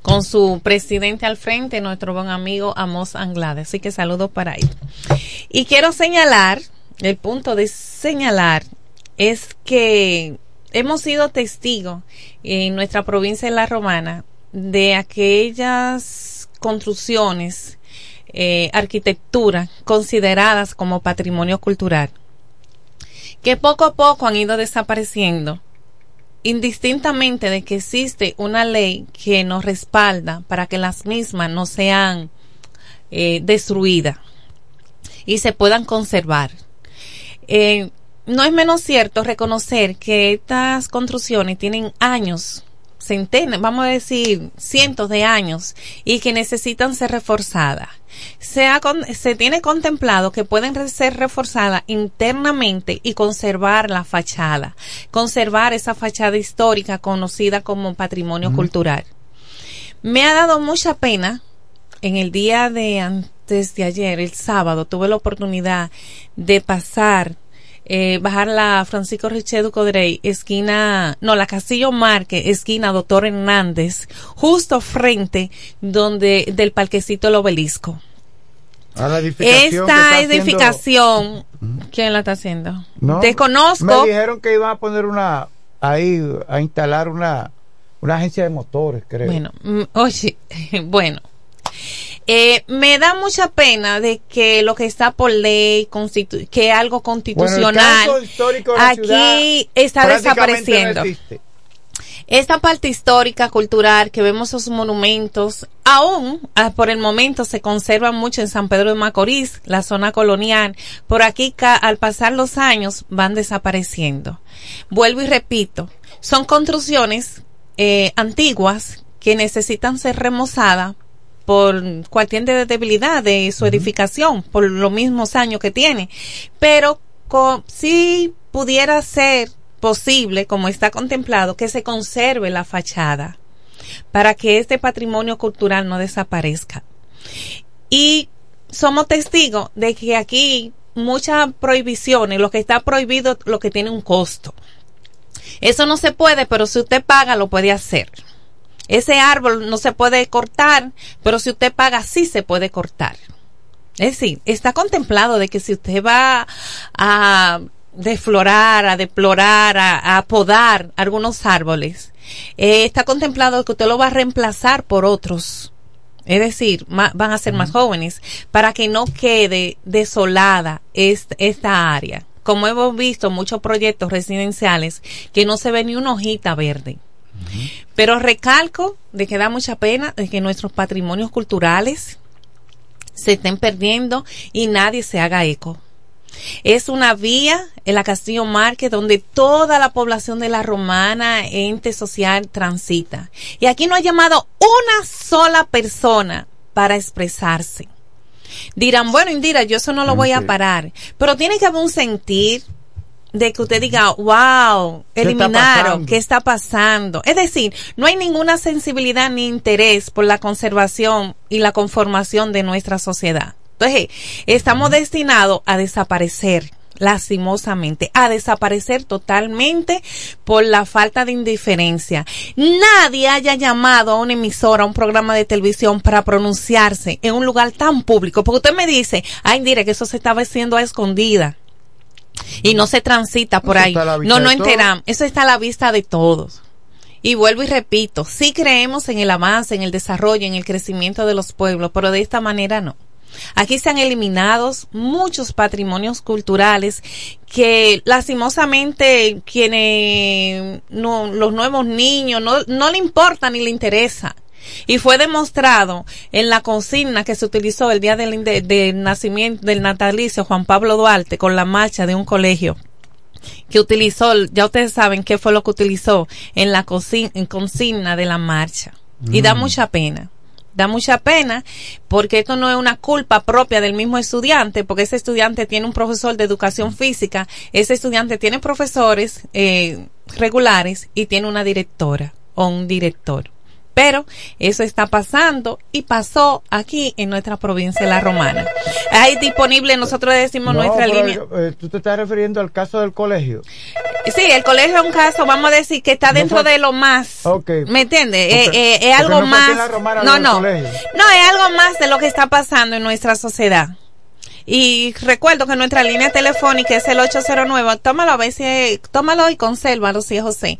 con su presidente al frente, nuestro buen amigo Amos Anglade. Así que saludos para él. Y quiero señalar, el punto de señalar es que hemos sido testigos en nuestra provincia de La Romana de aquellas construcciones, eh, arquitectura consideradas como patrimonio cultural, que poco a poco han ido desapareciendo indistintamente de que existe una ley que nos respalda para que las mismas no sean eh, destruidas y se puedan conservar. Eh, no es menos cierto reconocer que estas construcciones tienen años, centenas, vamos a decir cientos de años y que necesitan ser reforzadas. Se, ha con- se tiene contemplado que pueden ser reforzadas internamente y conservar la fachada, conservar esa fachada histórica conocida como patrimonio cultural. Me ha dado mucha pena en el día de antes de ayer, el sábado, tuve la oportunidad de pasar, eh, bajar la Francisco Richedo Codrey, esquina, no, la Castillo Marque, esquina Doctor Hernández, justo frente donde, del parquecito El Obelisco. A la edificación que Esta haciendo- edificación ¿Quién la está haciendo? No, Desconozco. Me dijeron que iban a poner una, ahí, a instalar una, una agencia de motores, creo. Bueno, mm, oye, bueno. Eh, me da mucha pena de que lo que está por ley, que algo constitucional, Bueno, aquí está desapareciendo. no. Esta parte histórica, cultural, que vemos esos monumentos, aún ah, por el momento se conservan mucho en San Pedro de Macorís, la zona colonial. Por aquí, al pasar los años, van desapareciendo. Vuelvo y repito, son construcciones eh, antiguas que necesitan ser remozadas por cualquier de- debilidad de su edificación, por los mismos años que tiene. Pero co- si pudiera ser posible, como está contemplado, que se conserve la fachada para que este patrimonio cultural no desaparezca. Y somos testigos de que aquí muchas prohibiciones, lo que está prohibido, lo que tiene un costo. Eso no se puede, pero si usted paga, lo puede hacer. Ese árbol no se puede cortar, pero si usted paga, sí se puede cortar. Es decir, está contemplado de que si usted va a deflorar, a deplorar, a, a podar algunos árboles, eh, está contemplado que usted lo va a reemplazar por otros. Es decir, van a ser más jóvenes para que no quede desolada est- esta área. Como hemos visto muchos proyectos residenciales que no se ve ni una hojita verde. Pero recalco de que da mucha pena de que nuestros patrimonios culturales se estén perdiendo y nadie se haga eco. Es una vía en la Castillo Márquez donde toda la población de la Romana, ente social, transita. Y aquí no ha llamado una sola persona para expresarse. Dirán, bueno, Indira, yo eso no lo voy a parar. Pero tiene que haber un sentir de que usted diga, wow, ¿Qué está eliminaron? ¿qué está pasando? Es decir, no hay ninguna sensibilidad ni interés por la conservación y la conformación de nuestra sociedad. Entonces, estamos destinados a desaparecer lastimosamente, a desaparecer totalmente por la falta de indiferencia. Nadie haya llamado a una emisora, a un programa de televisión para pronunciarse en un lugar tan público, porque usted me dice, ay, mire que eso se estaba haciendo a escondida y no se transita por Eso ahí. No, no enteramos. Eso está a la vista de todos. Y vuelvo y repito, sí creemos en el avance, en el desarrollo, en el crecimiento de los pueblos, pero de esta manera no. Aquí se han eliminado muchos patrimonios culturales que lastimosamente quienes no, los nuevos niños no, no le importa ni le interesa. Y fue demostrado en la consigna que se utilizó el día del, del nacimiento del natalicio Juan Pablo Duarte con la marcha de un colegio que utilizó, ya ustedes saben qué fue lo que utilizó en la en consigna de la marcha. Y da Mm. mucha pena. Da mucha pena porque esto no es una culpa propia del mismo estudiante, porque ese estudiante tiene un profesor de educación física, ese estudiante tiene profesores eh, regulares y tiene una directora o un director. Pero eso está pasando y pasó aquí en nuestra provincia de La Romana. Hay disponible, nosotros decimos No, nuestra línea. eh, tú te estás refiriendo al caso del colegio. Sí, el colegio es un caso, vamos a decir, que está No dentro fue- de lo más. Ok. ¿Me entiendes? Eh, eh, es algo no más. no, no. No, es algo más de lo que está pasando en nuestra sociedad. Y recuerdo que nuestra línea telefónica es el 809. Tómalo a ver si, tómalo y consérvalo si es José.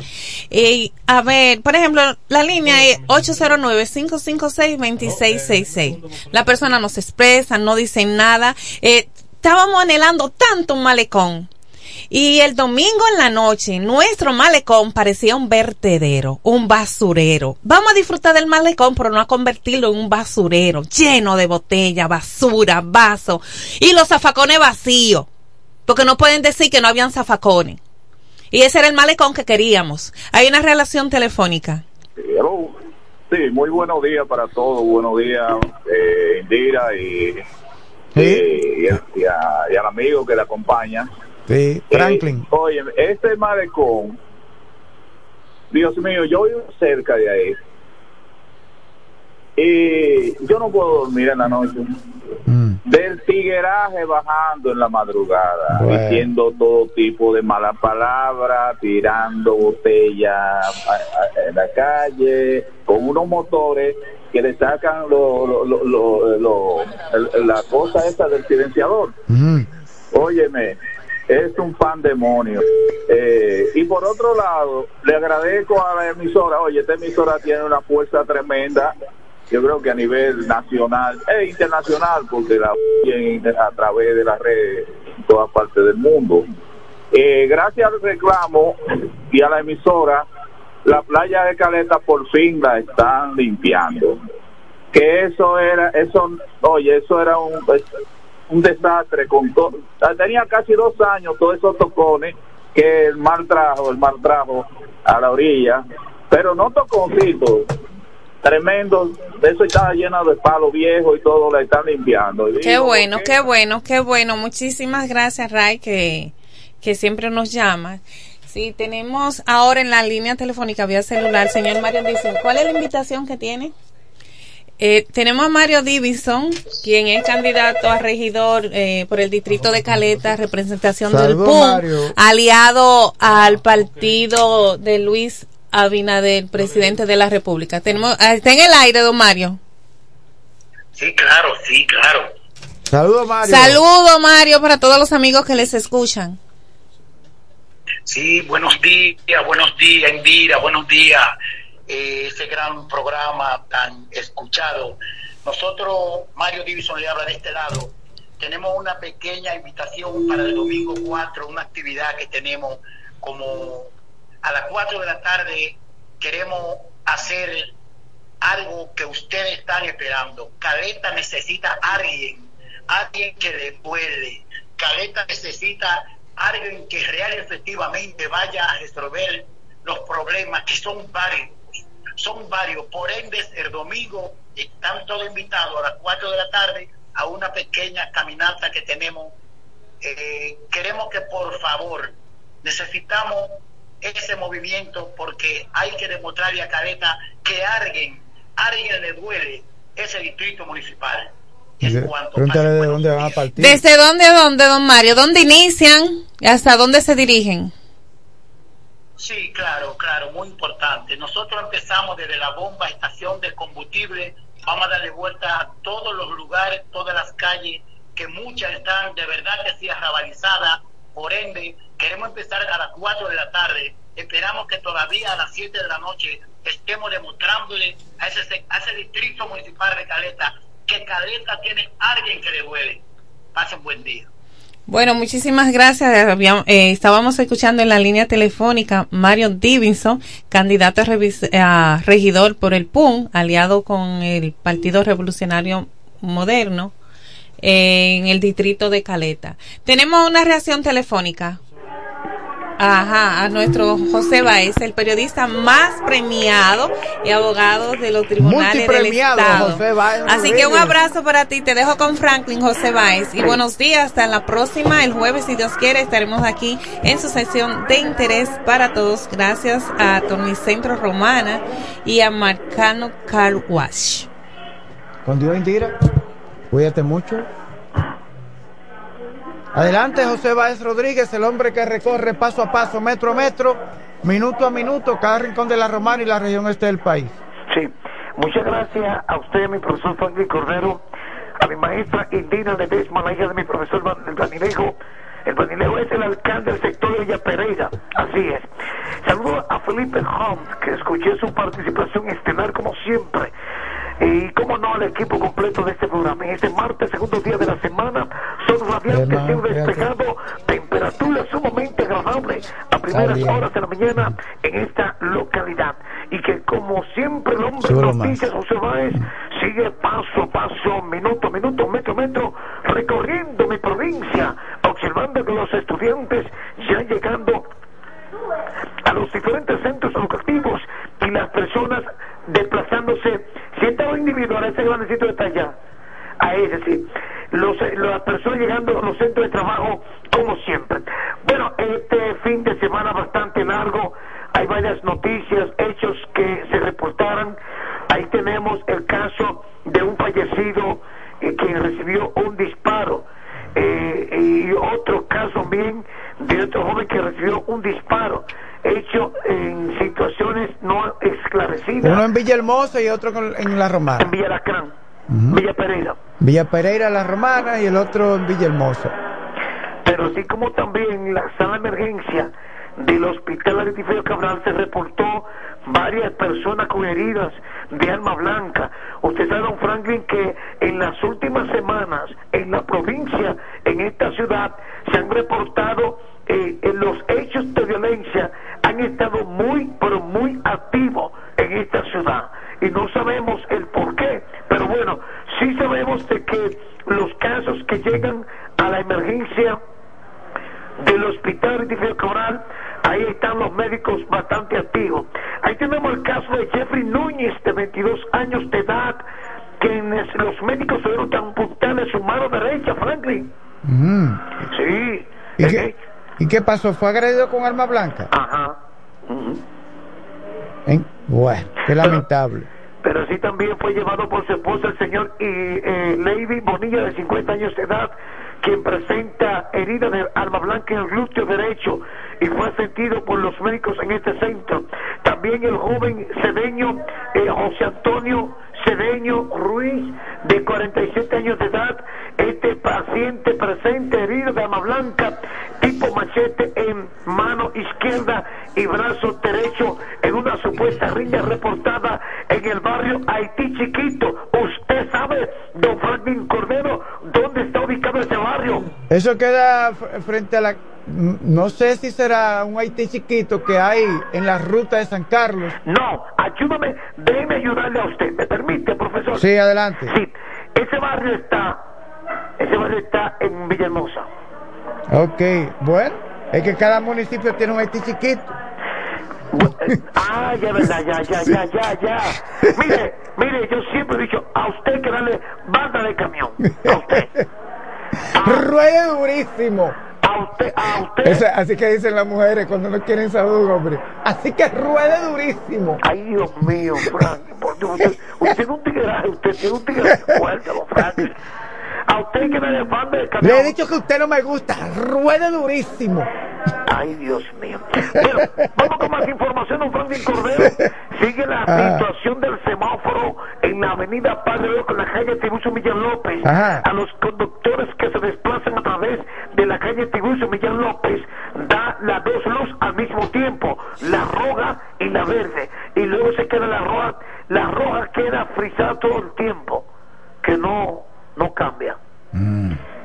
Y a ver, por ejemplo, la línea es 809-556-2666. La persona no se expresa, no dice nada. Eh, estábamos anhelando tanto un malecón. Y el domingo en la noche, nuestro malecón parecía un vertedero, un basurero. Vamos a disfrutar del malecón, pero no a convertirlo en un basurero, lleno de botella, basura, vasos y los zafacones vacíos. Porque no pueden decir que no habían zafacones. Y ese era el malecón que queríamos. Hay una relación telefónica. Hello. Sí, muy buenos días para todos. Buenos días, eh, Indira y, y, y a- y al amigo que le acompaña. Sí, Franklin. Eh, oye, este malecón, Dios mío, yo vivo cerca de ahí. Y yo no puedo dormir en la noche. Del tigueraje bajando en la madrugada, Bueno. diciendo todo tipo de malas palabras, tirando botellas en la calle, con unos motores que le sacan lo, lo- lo- la cosa esa del silenciador. Óyeme, es un pandemonio. Eh, y por otro lado, le agradezco a la emisora, oye, esta emisora tiene una fuerza tremenda, yo creo que a nivel nacional e internacional, porque la a través de las redes en todas partes del mundo. Eh, gracias al reclamo y a la emisora, la playa de Caleta por fin la están limpiando. Que eso era, eso, oye, eso era un, un desastre con todo. Tenía casi dos años todos esos tocones que el mar trajo, el mar trajo a la orilla, pero no toconcitos tremendo, eso estaba lleno de palos viejos y todo la están limpiando. Qué digo, bueno, qué bueno, qué bueno. Muchísimas gracias, Ray, que, que siempre nos llama. Sí, tenemos ahora en la línea telefónica vía celular, señor Mario dice, ¿cuál es la invitación que tiene? Eh, tenemos a Mario Divison, quien es candidato a regidor eh, por el distrito de Caleta, representación del Saludos, PUM, Mario. aliado al partido de Luis Abinader, presidente de la República. Tenemos, ah, está en el aire, don Mario. Sí, claro, sí, claro. Saludos, Mario. Saludo, Mario, para todos los amigos que les escuchan. Sí, buenos días, buenos días, Indira, buenos días. Eh, ese gran programa tan escuchado. Nosotros, Mario Divison le habla de este lado. Tenemos una pequeña invitación para el domingo 4, una actividad que tenemos como a las 4 de la tarde. Queremos hacer algo que ustedes están esperando. Caleta necesita a alguien, alguien que le puede. Caleta necesita alguien que real y efectivamente vaya a resolver los problemas que son varios. Son varios. Por ende, el domingo están todos invitados a las 4 de la tarde a una pequeña caminata que tenemos. Eh, queremos que por favor necesitamos ese movimiento porque hay que demostrarle a Caleta que a alguien, a alguien le duele ese distrito municipal. Pregúntale de dónde van a partir. ¿Desde dónde a dónde, don Mario? ¿Dónde inician y hasta dónde se dirigen? Sí, claro, claro, muy importante. Nosotros empezamos desde la bomba, estación de combustible, vamos a darle vuelta a todos los lugares, todas las calles, que muchas están de verdad que sí arrabalizadas, por ende, queremos empezar a las 4 de la tarde, esperamos que todavía a las 7 de la noche estemos demostrándole a ese, a ese distrito municipal de Caleta que Caleta tiene alguien que le duele. Pasen buen día. Bueno, muchísimas gracias. Habíamos- eh, estábamos escuchando en la línea telefónica Mario Divinson, candidato a, revis- a regidor por el PUN, aliado con el Partido Revolucionario Moderno eh, en el distrito de Caleta. Tenemos una reacción telefónica. Ajá, a nuestro José Baez, el periodista más premiado y abogado de los tribunales del Estado. José Báez Así que un abrazo para ti, te dejo con Franklin José Baez y buenos días, hasta la próxima, el jueves si Dios quiere estaremos aquí en su sección de interés para todos, gracias a Tornicentro Romana y a Marcano Car Wash. Con Dios, Indira. Cuídate mucho. Adelante, José Báez Rodríguez, el hombre que recorre paso a paso, metro a metro, minuto a minuto, cada rincón de la Romana y la región este del país. Sí, muchas gracias a usted, mi profesor Franklin Cordero, a mi maestra Indira Ledesma, la hija de mi profesor Vanilejo. El Vanilejo es el alcalde del sector de Villa Pereira, así es. Saludo a Felipe Holmes, que escuché su participación estelar como siempre. Y como no al equipo completo de este programa. En este martes, segundo día de la semana, son radiantes, cielo fíjate. despejado, temperatura sumamente agradable a primeras bien. horas de la mañana en esta localidad. Y que como siempre el hombre más. noticias, José Báez, sigue paso a paso, minuto a minuto, metro a metro, recorriendo mi provincia, observando que los estudiantes ya llegando a los diferentes centros educativos y las personas desplazándose, si estaba individual, ese grandecito está allá, a ese sí, los, las personas llegando a los centros de trabajo como siempre. Bueno, este fin de semana bastante largo, hay varias noticias, hechos que se reportaron, ahí tenemos el caso de un fallecido eh, que recibió un disparo. Eh, y otro caso también de otro joven que recibió un disparo hecho en situaciones no esclarecidas Uno en Villahermosa y otro en La Romana. en Villa Lacrán, Villa Pereira. Villa Pereira, La Romana y el otro en Villahermosa. pero así como también la sala de emergencia del hospital Aritifeo Cabral se reportó varias personas con heridas de arma blanca. Usted sabe, don Franklin, que en las últimas semanas en la provincia, en esta ciudad, se han reportado eh, en los hechos de violencia, han estado muy, pero muy activos en esta ciudad. Y no sabemos el por qué, pero bueno, sí sabemos de que los casos que llegan a la emergencia del hospital Aritifeo Cabral Ahí están los médicos bastante activos. Ahí tenemos el caso de Jeffrey Núñez, de 22 años de edad, quienes los médicos tuvieron que amputarle su mano derecha, Franklin. Mm. Sí. ¿Y, qué, ¿Y qué pasó? ¿Fue agredido con arma blanca? Ajá. ¿Eh? Bueno, qué lamentable. Pero así también fue llevado por su esposa, el señor y, eh, Lady Bonilla, de 50 años de edad, quien presenta herida de arma blanca en el glúteo derecho y fue atendido por los médicos en este centro. También el joven cedeño eh, José Antonio Cedeño Ruiz, de 47 años de edad, este paciente presente herido de arma blanca, tipo machete en mano izquierda y brazo derecho en una supuesta riña reportada en el barrio Haití Chiquito. Usted sabe, don Franklin Cordero, dónde está ubicado ese barrio. Eso queda frente a la no sé si será un Haití chiquito que hay en la ruta de San Carlos. No, ayúdame, déjeme ayudarle a usted. ¿Me permite, profesor? Sí, adelante. Sí, ese barrio está, ese barrio está en Villahermosa. Ok, bueno, es que cada municipio tiene un Haití chiquito. Ah, ya, verdad, ya, ya, ya, ya, ya. Mire, mire, yo siempre he dicho, a usted que darle banda de camión. A usted. Ruede durísimo. A usted, a usted. así que dicen las mujeres cuando no quieren salud, hombre. Así que ruede durísimo. Ay, Dios mío, Frank. Porque usted, usted tiene un tigre, usted tiene un tigre fuerte, don Frank. A usted que me demande el camión. Le he dicho que usted no me gusta. Ruede durísimo. Ay, Dios mío. Bueno, vamos con más información, don Franklin Cordero. Sigue la Ah. situación del semáforo en la avenida Padre con la calle Tiburcio Millán López. Ajá. A los conductores que se desplazan a través de la calle Tiburcio Millán López, da las dos luz al mismo tiempo, la roja y la verde. Y luego se queda la roja, la roja queda frisada todo el tiempo, que no, no cambia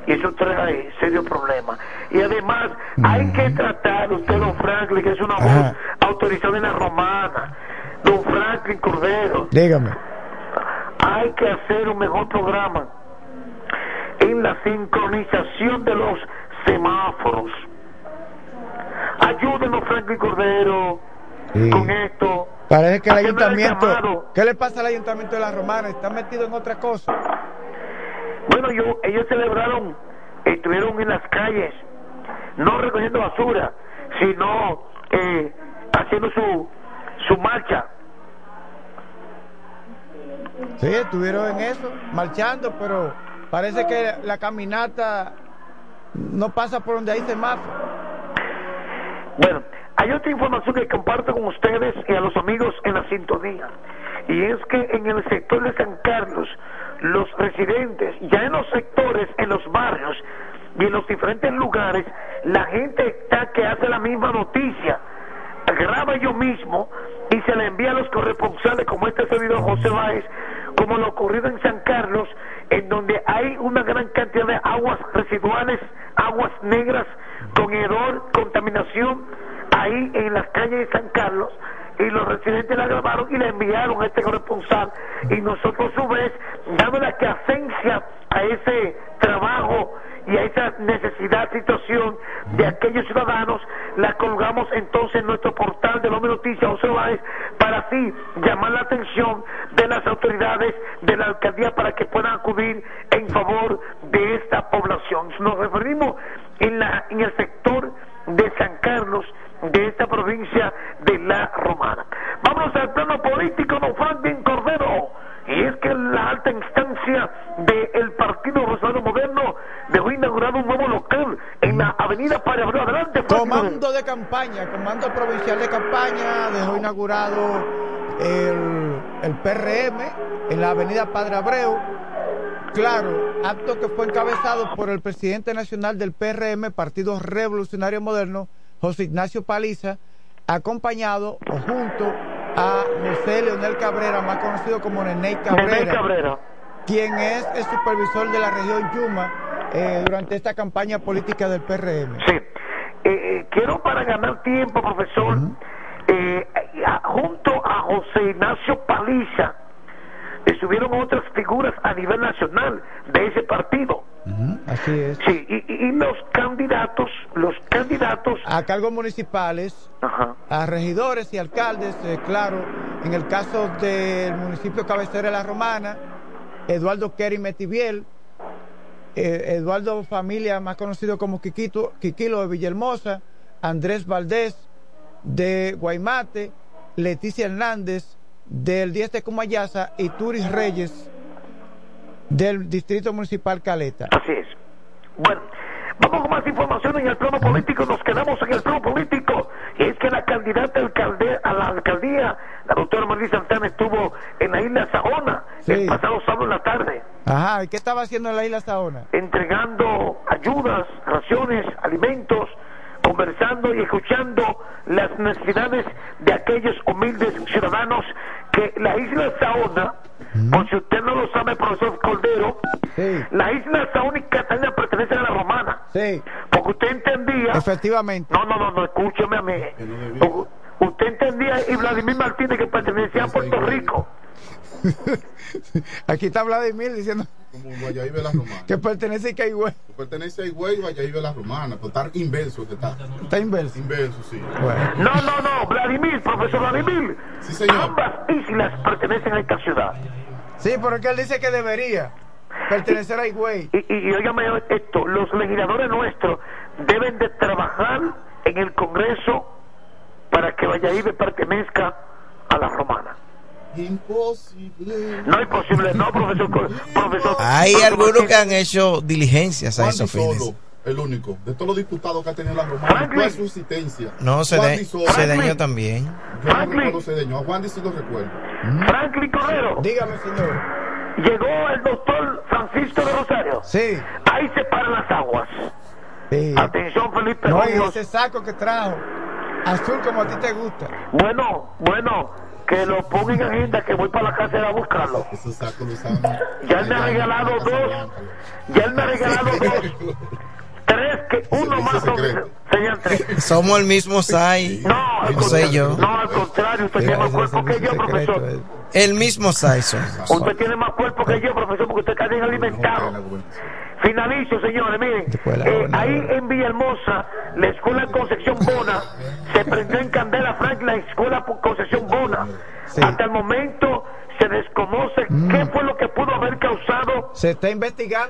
y eso trae serio problema. Y además, hay que tratar, usted, don Franklin, que es una voz autorizada en la romana, don Franklin Cordero, Dígame. hay que hacer un mejor programa en la sincronización de los semáforos. Ayúdenos, Franklin Cordero, Sí. con esto. Parece que el ayuntamiento. ¿Qué le pasa al ayuntamiento de la Romana? Está metido en otra cosa. Bueno, yo, ellos celebraron, estuvieron en las calles, no recogiendo basura, sino eh, haciendo su, su marcha. Sí, estuvieron en eso, marchando, pero parece que la caminata no pasa por donde hay semáforo. Bueno, hay otra información que comparto con ustedes y a los amigos en la sintonía. Y es que en el sector de San Carlos, los residentes, ya en los sectores, en los barrios y en los diferentes lugares, la gente está que hace la misma noticia. Graba yo mismo y se le envía a los corresponsales como este servidor José Báez, como lo ocurrido en San Carlos, en donde hay una gran cantidad de aguas residuales, aguas negras, con hedor, contaminación, ahí en las calles de San Carlos, y los residentes la grabaron y la enviaron a este corresponsal, y nosotros a su vez, dando la asencia a ese trabajo y a esa necesidad, situación de aquellos ciudadanos, la colgamos entonces en nuestro portal de Lome Noticias, José Báez, para así llamar la atención de las autoridades de la alcaldía para que puedan acudir en favor de esta población. Nos referimos campaña, Comando Provincial de Campaña, dejó inaugurado el, el PRM en la avenida Padre Abreu claro, acto que fue encabezado por el presidente nacional del PRM, Partido Revolucionario Moderno, José Ignacio Paliza, acompañado o junto a José Leonel Cabrera, más conocido como Neney Cabrera, quien es el supervisor de la región Yuma eh, durante esta campaña política del PRM. Sí. Eh, eh, quiero para ganar tiempo, profesor, eh, junto a José Ignacio Paliza, estuvieron otras figuras a nivel nacional de ese partido. Así es. Sí, y, y- y los candidatos, los candidatos A cargos municipales, Ajá. a regidores y alcaldes, eh, claro, en el caso del municipio cabecera de La Romana, Eduardo Kerry Metiviel, eh, Eduardo Familia, más conocido como Quiquito, Quiquilo de Villahermosa, Andrés Valdés de Guaymate, Leticia Hernández del 10 de Cumayasa y Turis Reyes del Distrito Municipal Caleta. Así es. Bueno, vamos con más información en el plano político. Nos quedamos en el plano político. Y es que la candidata alcalde, a la alcaldía, la doctora María Santana, estuvo en la isla Saona el pasado sábado en la tarde, Ajá, ¿y qué estaba haciendo en la isla Saona? entregando ayudas, raciones, alimentos, conversando y escuchando las necesidades de aquellos humildes ciudadanos que la isla Saona, por si usted no lo sabe, profesor Cordero, la isla Saona y Catalina pertenecen a la romana. Sí. Porque usted entendía. Efectivamente. No, no, no, no, escúcheme a mí. Usted entendía y Vladimir Martínez que pertenecía a Puerto Rico. Aquí está Vladimir diciendo Como Guayaíbe la Romana. que pertenece a Caigüe. Pertenece a Higüey y Guayaíbe la Romana. Pero está inverso que está. Está inverso. Inverso, sí. No, no, no, Vladimir, profesor Vladimir. Sí, señor. Ambas islas pertenecen a esta ciudad. Sí, pero es que él dice que debería pertenecer a Higüey. Y, y, y óigame esto, los legisladores nuestros deben de trabajar en el Congreso para que Valladolid pertenezca a la romana. Imposible. No es posible, no, profesor. Profesor Hay profesor algunos que han hecho diligencias a esos Di Solo, fines. el único. De todos los diputados que ha tenido la Romana, ¿cuál es su existencia? No, Solo. Cedeño también. Yo no recuerdo Cedeño. A Juan sí lo recuerdo. Franklin Cordero. Dígame, señor. Llegó el doctor Francisco de Rosario. Sí. Ahí se paran las aguas. Sí. Atención, Felipe. No, y ese saco que trajo, azul como a ti te gusta. Bueno, bueno, que lo ponga en agenda que voy para la casa a buscarlo. Ya él me ha regalado dos. Ya él me ha regalado dos. Tres que uno más son. Señor tres. Somos el mismo SAI. No, al José y yo. No, al contrario, usted tiene más cuerpo que yo, profesor. El mismo SAI. Usted tiene más cuerpo que yo, profesor, porque usted está bien alimentado. Finalizo, señores, miren. eh, ahí en Villahermosa, la escuela Concepción Bona se prendió en candela, Frank, la escuela Concepción Bona. Hasta el momento se desconoce qué fue lo que pudo haber causado Se está investigando.